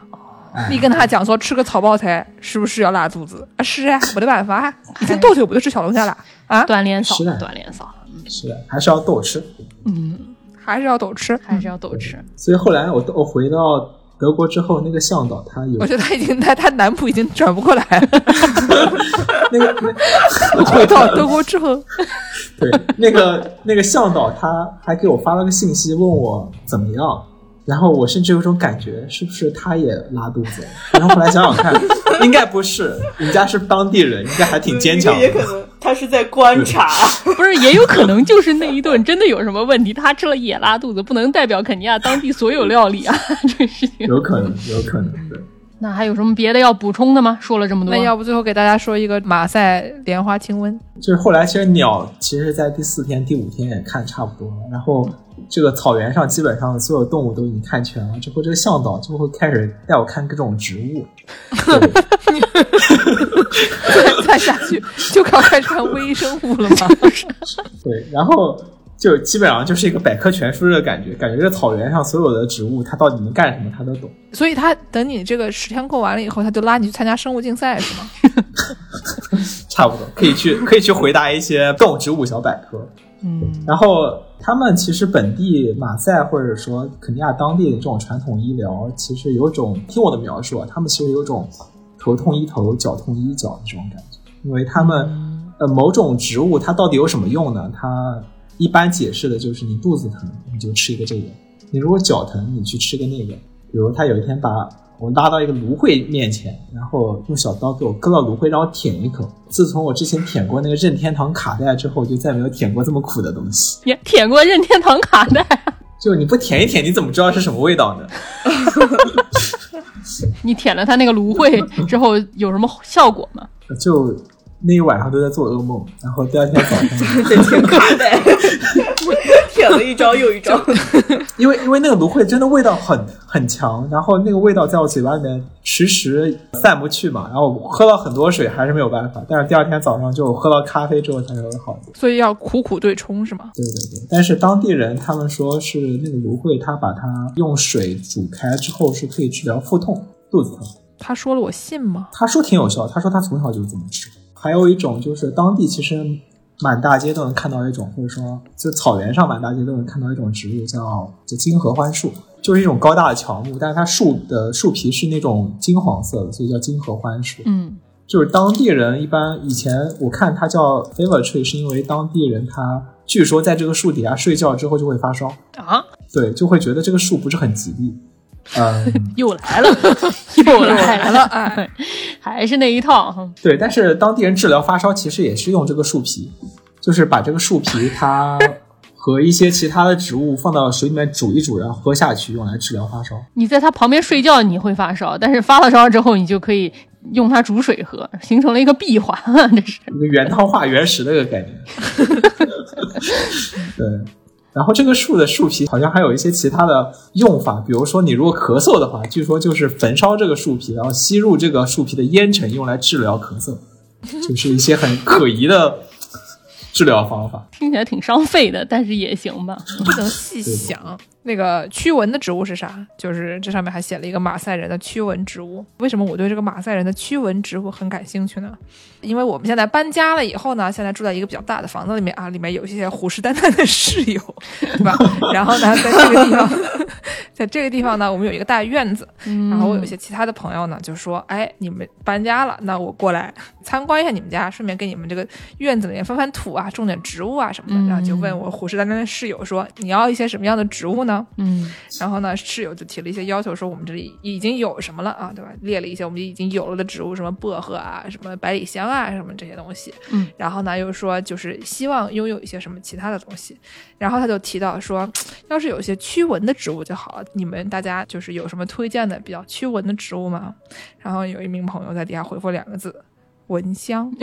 Speaker 2: 你跟他讲说吃个草包菜是不是要拉肚子啊？是啊，没得办法啊，已经多久不就吃小龙虾了啊？
Speaker 3: 锻炼少，
Speaker 5: 是的
Speaker 3: 锻炼少，
Speaker 5: 是的，还是要多吃。
Speaker 2: 嗯还是要多吃。
Speaker 3: 还是要多吃。
Speaker 5: 所以后来我我回到德国之后，那个向导他有
Speaker 2: 我觉得他已经他他南普已经转不过来了。
Speaker 5: 那个那
Speaker 2: 回到德国之后，
Speaker 5: 对，那个那个向导他还给我发了个信息，问我怎么样，然后我甚至有种感觉，是不是他也拉肚子？然后后来想想看，应该不是，人家是当地人，应该还挺坚强的。
Speaker 4: 也可能他是在观察。
Speaker 3: 不是，也有可能就是那一顿真的有什么问题，他吃了也拉肚子，不能代表肯尼亚当地所有料理啊，这个事情。
Speaker 5: 有可能，有可能，对。
Speaker 3: 那还有什么别的要补充的吗？说了这么多，
Speaker 2: 那要不最后给大家说一个马赛莲花清瘟？
Speaker 5: 就是后来其实鸟，其实在第四天、第五天也看差不多了，然后这个草原上基本上所有动物都已经看全了，之后这个向导就会开始带我看各种植物。
Speaker 2: 再下去就靠开始看微生物了吗？
Speaker 5: 对，然后就基本上就是一个百科全书的感觉，感觉这草原上所有的植物，它到底能干什么，它都懂。
Speaker 2: 所以他等你这个十天过完了以后，他就拉你去参加生物竞赛是吗？
Speaker 5: 差不多可以去可以去回答一些动植物小百科。
Speaker 2: 嗯，
Speaker 5: 然后他们其实本地马赛或者说肯尼亚当地的这种传统医疗，其实有种听我的描述啊，他们其实有种头痛医头，脚痛医脚的这种感觉，因为他们呃某种植物它到底有什么用呢？它一般解释的就是你肚子疼，你就吃一个这个。你如果脚疼，你去吃个那个。比如他有一天把我拉到一个芦荟面前，然后用小刀给我割到芦荟，让我舔一口。自从我之前舔过那个任天堂卡带之后，就再没有舔过这么苦的东西。
Speaker 3: 也舔过任天堂卡带，
Speaker 5: 就你不舔一舔，你怎么知道是什么味道呢？
Speaker 3: 你舔了它那个芦荟之后有什么效果吗？
Speaker 5: 就那一晚上都在做噩梦，然后第二天早上，
Speaker 4: 在舔卡带，舔了一招又一招。
Speaker 5: 因为因为那个芦荟真的味道很很强，然后那个味道在我嘴巴里面迟迟散不去嘛，然后我喝了很多水还是没有办法，但是第二天早上就喝了咖啡之后才稍微好一点。
Speaker 2: 所以要苦苦对冲是吗？
Speaker 5: 对对对，但是当地人他们说是那个芦荟，他把它用水煮开之后是可以治疗腹痛、肚子疼。
Speaker 2: 他说了，我信吗？
Speaker 5: 他说挺有效，他说他从小就这么吃。还有一种就是当地其实满大街都能看到一种，或者说就草原上满大街都能看到一种植物叫叫金合欢树，就是一种高大的乔木，但是它树的树皮是那种金黄色的，所以叫金合欢树。
Speaker 3: 嗯，
Speaker 5: 就是当地人一般以前我看它叫 fever tree，是因为当地人他据说在这个树底下睡觉之后就会发烧，
Speaker 3: 啊，
Speaker 5: 对，就会觉得这个树不是很吉利。嗯，
Speaker 3: 又来了，又来了，
Speaker 2: 哎，
Speaker 3: 还是那一套。
Speaker 5: 对，但是当地人治疗发烧其实也是用这个树皮，就是把这个树皮它和一些其他的植物放到水里面煮一煮，然后喝下去，用来治疗发烧。
Speaker 3: 你在它旁边睡觉，你会发烧，但是发了烧之后，你就可以用它煮水喝，形成了一个闭环。这是
Speaker 5: 一个原汤化原食的一个概念。对，然后这个树的树皮好像还有一些其他的用法，比如说你如果咳嗽的话，据说就是焚烧这个树皮，然后吸入这个树皮的烟尘，用来治疗咳嗽，就是一些很可疑的治疗方法。
Speaker 3: 听起来挺伤肺的，但是也行吧。
Speaker 2: 不能细想。那个驱蚊的植物是啥？就是这上面还写了一个马赛人的驱蚊植物。为什么我对这个马赛人的驱蚊植物很感兴趣呢？因为我们现在搬家了以后呢，现在住在一个比较大的房子里面啊，里面有一些虎视眈眈的室友，对吧？然后呢，在这个地方，在这个地方呢，我们有一个大院子，然后我有一些其他的朋友呢，就说，哎，你们搬家了，那我过来参观一下你们家，顺便给你们这个院子里面翻翻土啊，种点植物啊什么的。然后就问我虎视眈眈的室友说，你要一些什么样的植物呢？
Speaker 3: 嗯，
Speaker 2: 然后呢，室友就提了一些要求，说我们这里已经有什么了啊，对吧？列了一些我们已经有了的植物，什么薄荷啊，什么百里香啊，什么这些东西。
Speaker 3: 嗯，
Speaker 2: 然后呢，又说就是希望拥有一些什么其他的东西。然后他就提到说，要是有一些驱蚊的植物就好了。你们大家就是有什么推荐的比较驱蚊的植物吗？然后有一名朋友在底下回复两个字：蚊香。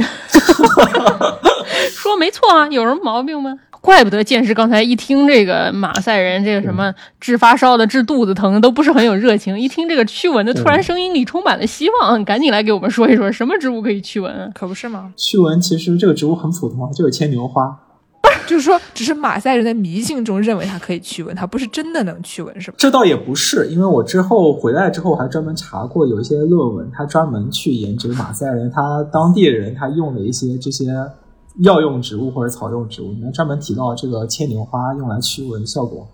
Speaker 3: 说没错啊，有什么毛病吗？怪不得剑师刚才一听这个马赛人这个什么治发烧的、治肚子疼的都不是很有热情，一听这个驱蚊的，突然声音里充满了希望，赶紧来给我们说一说什么植物可以驱蚊啊？
Speaker 2: 可不是吗？
Speaker 5: 驱蚊其实这个植物很普通啊，就是牵牛花。
Speaker 2: 就是说，只是马赛人的迷信中认为它可以驱蚊，它不是真的能驱蚊，是吧？
Speaker 5: 这倒也不是，因为我之后回来之后还专门查过，有一些论文，他专门去研究马赛人他当地人他用的一些这些药用植物或者草用植物，里面专门提到这个牵牛花用来驱蚊效果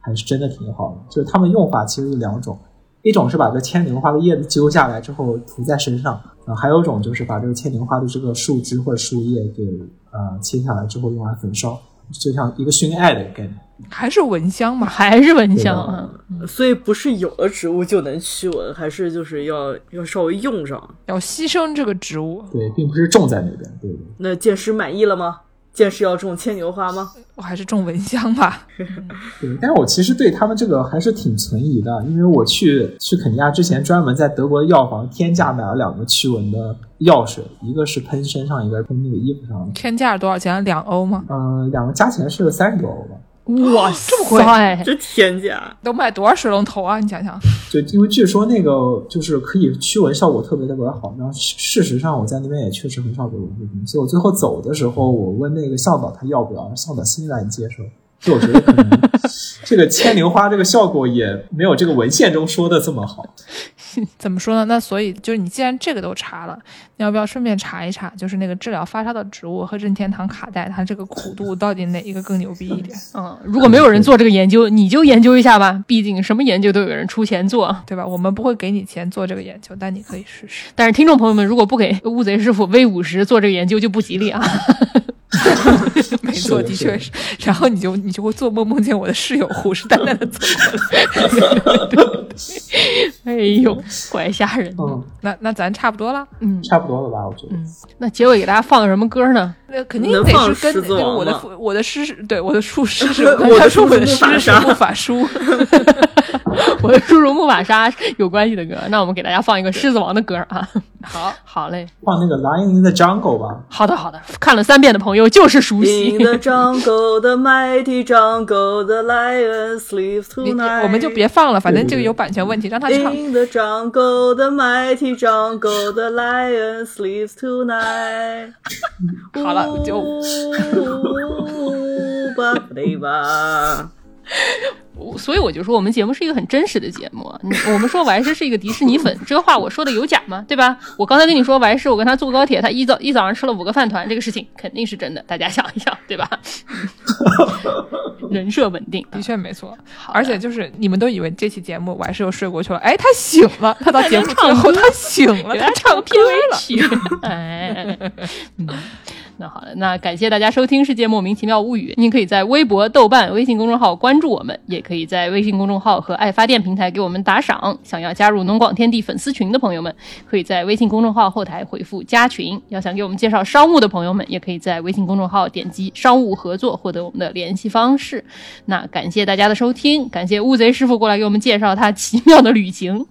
Speaker 5: 还是真的挺好的。就是他们用法其实有两种，一种是把这牵牛花的叶子揪下来之后涂在身上，啊，还有一种就是把这个牵牛花的这个树枝或者树叶给呃切下来之后用来焚烧，就像一个熏艾的概念。
Speaker 2: 还是蚊香嘛？
Speaker 3: 还是蚊香啊？
Speaker 4: 所以不是有了植物就能驱蚊，还是就是要要稍微用上。
Speaker 2: 要牺牲这个植物，
Speaker 5: 对，并不是种在那边，对对。
Speaker 4: 那剑师满意了吗？剑师要种牵牛花吗？
Speaker 2: 我还是种蚊香吧。
Speaker 5: 对，但是我其实对他们这个还是挺存疑的，因为我去去肯尼亚之前，专门在德国的药房天价买了两个驱蚊的药水，一个是喷身上，一个是喷那个衣服上。
Speaker 2: 天价多少钱？两欧吗？
Speaker 5: 嗯、两个加起来是三十多欧吧。
Speaker 3: 哇，这么贵！
Speaker 4: 这天价！
Speaker 2: 都买多少水龙头啊？你想想，
Speaker 5: 就因为据说那个就是可以驱蚊效果特别特别好，然后事实上我在那边也确实很少有蚊子叮，所以我最后走的时候，我问那个向导他要不要，向导欣然接受。就我觉得可能这个牵牛花这个效果也没有这个文献中说的这么好。
Speaker 2: 怎么说呢？那所以就是你既然这个都查了，你要不要顺便查一查，就是那个治疗发烧的植物和任天堂卡带，它这个苦度到底哪一个更牛逼一点，
Speaker 3: 嗯，如果没有人做这个研究，你就研究一下吧。毕竟什么研究都有人出钱做。
Speaker 2: 对吧？我们不会给你钱做这个研究，但你可以试试。
Speaker 3: 但是听众朋友们，如果不给乌贼师傅 V 五十做这个研究，就不吉利啊。
Speaker 2: 没错，
Speaker 5: 的
Speaker 2: 的确是。然后你就你就会做梦梦见我的室友虎视眈眈的走过来。
Speaker 3: 哎呦，怪吓人的。
Speaker 5: 嗯，
Speaker 2: 那那咱差不多了，
Speaker 3: 嗯，
Speaker 5: 差不多了吧？我觉得。
Speaker 3: 那结尾给大家放个什么歌呢？
Speaker 2: 那肯定得
Speaker 4: 能放
Speaker 2: 是跟
Speaker 4: 狮子
Speaker 2: 那个我的父我的师对我的术师 是
Speaker 4: 我的
Speaker 2: 他说我的
Speaker 4: 叔叔木法
Speaker 2: 诗是
Speaker 4: 沙
Speaker 2: 木法书，
Speaker 3: 我的叔叔木法沙有关系的歌。那我们给大家放一个《狮子王》的歌啊。
Speaker 2: 好，
Speaker 3: 好嘞，
Speaker 5: 放那个《Lion in the Jungle》吧。
Speaker 3: 好的好的，看了三遍的朋友就是熟悉
Speaker 4: In。the jungle, the mighty jungle, the lion sleeps tonight。
Speaker 2: 我们就别放了，反正这个有版权问题，让他唱。
Speaker 4: In the jungle, the mighty jungle, the lion sleeps tonight。
Speaker 2: 好了就
Speaker 4: 吧对吧？
Speaker 3: 所以我就说，我们节目是一个很真实的节目。你我们说王师是一个迪士尼粉，这个话我说的有假吗？对吧？我刚才跟你说王师，我跟他坐高铁，他一早一早上吃了五个饭团，这个事情肯定是真的，大家想一想，对吧？人设稳定，
Speaker 2: 的确没错，而且就是你们都以为这期节目我还是又睡过去了，哎，他醒了，他到节目最后他醒了，
Speaker 3: 给
Speaker 2: 他唱
Speaker 3: 片尾
Speaker 2: 了。
Speaker 3: 曲。哎，嗯，那好了，那感谢大家收听《世界莫名其妙物语》。您可以在微博、豆瓣、微信公众号关注我们，也可以在微信公众号和爱发电平台给我们打赏。想要加入农广天地粉丝群的朋友们，可以在微信公众号后台回复“加群”。要想给我们介绍商务的朋友们，也可以在微信公众号点击“商务合作”获得我们的联系方式。那感谢大家的收听，感谢乌贼师傅过来给我们介绍他奇妙的旅行。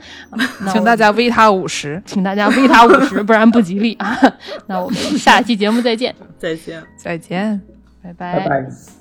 Speaker 2: 请大家微他五十，
Speaker 3: 请大家微他五十，不然不吉利啊！那我们下期节目再见，
Speaker 4: 再见。
Speaker 2: 再见。
Speaker 3: 拜
Speaker 5: 拜拜。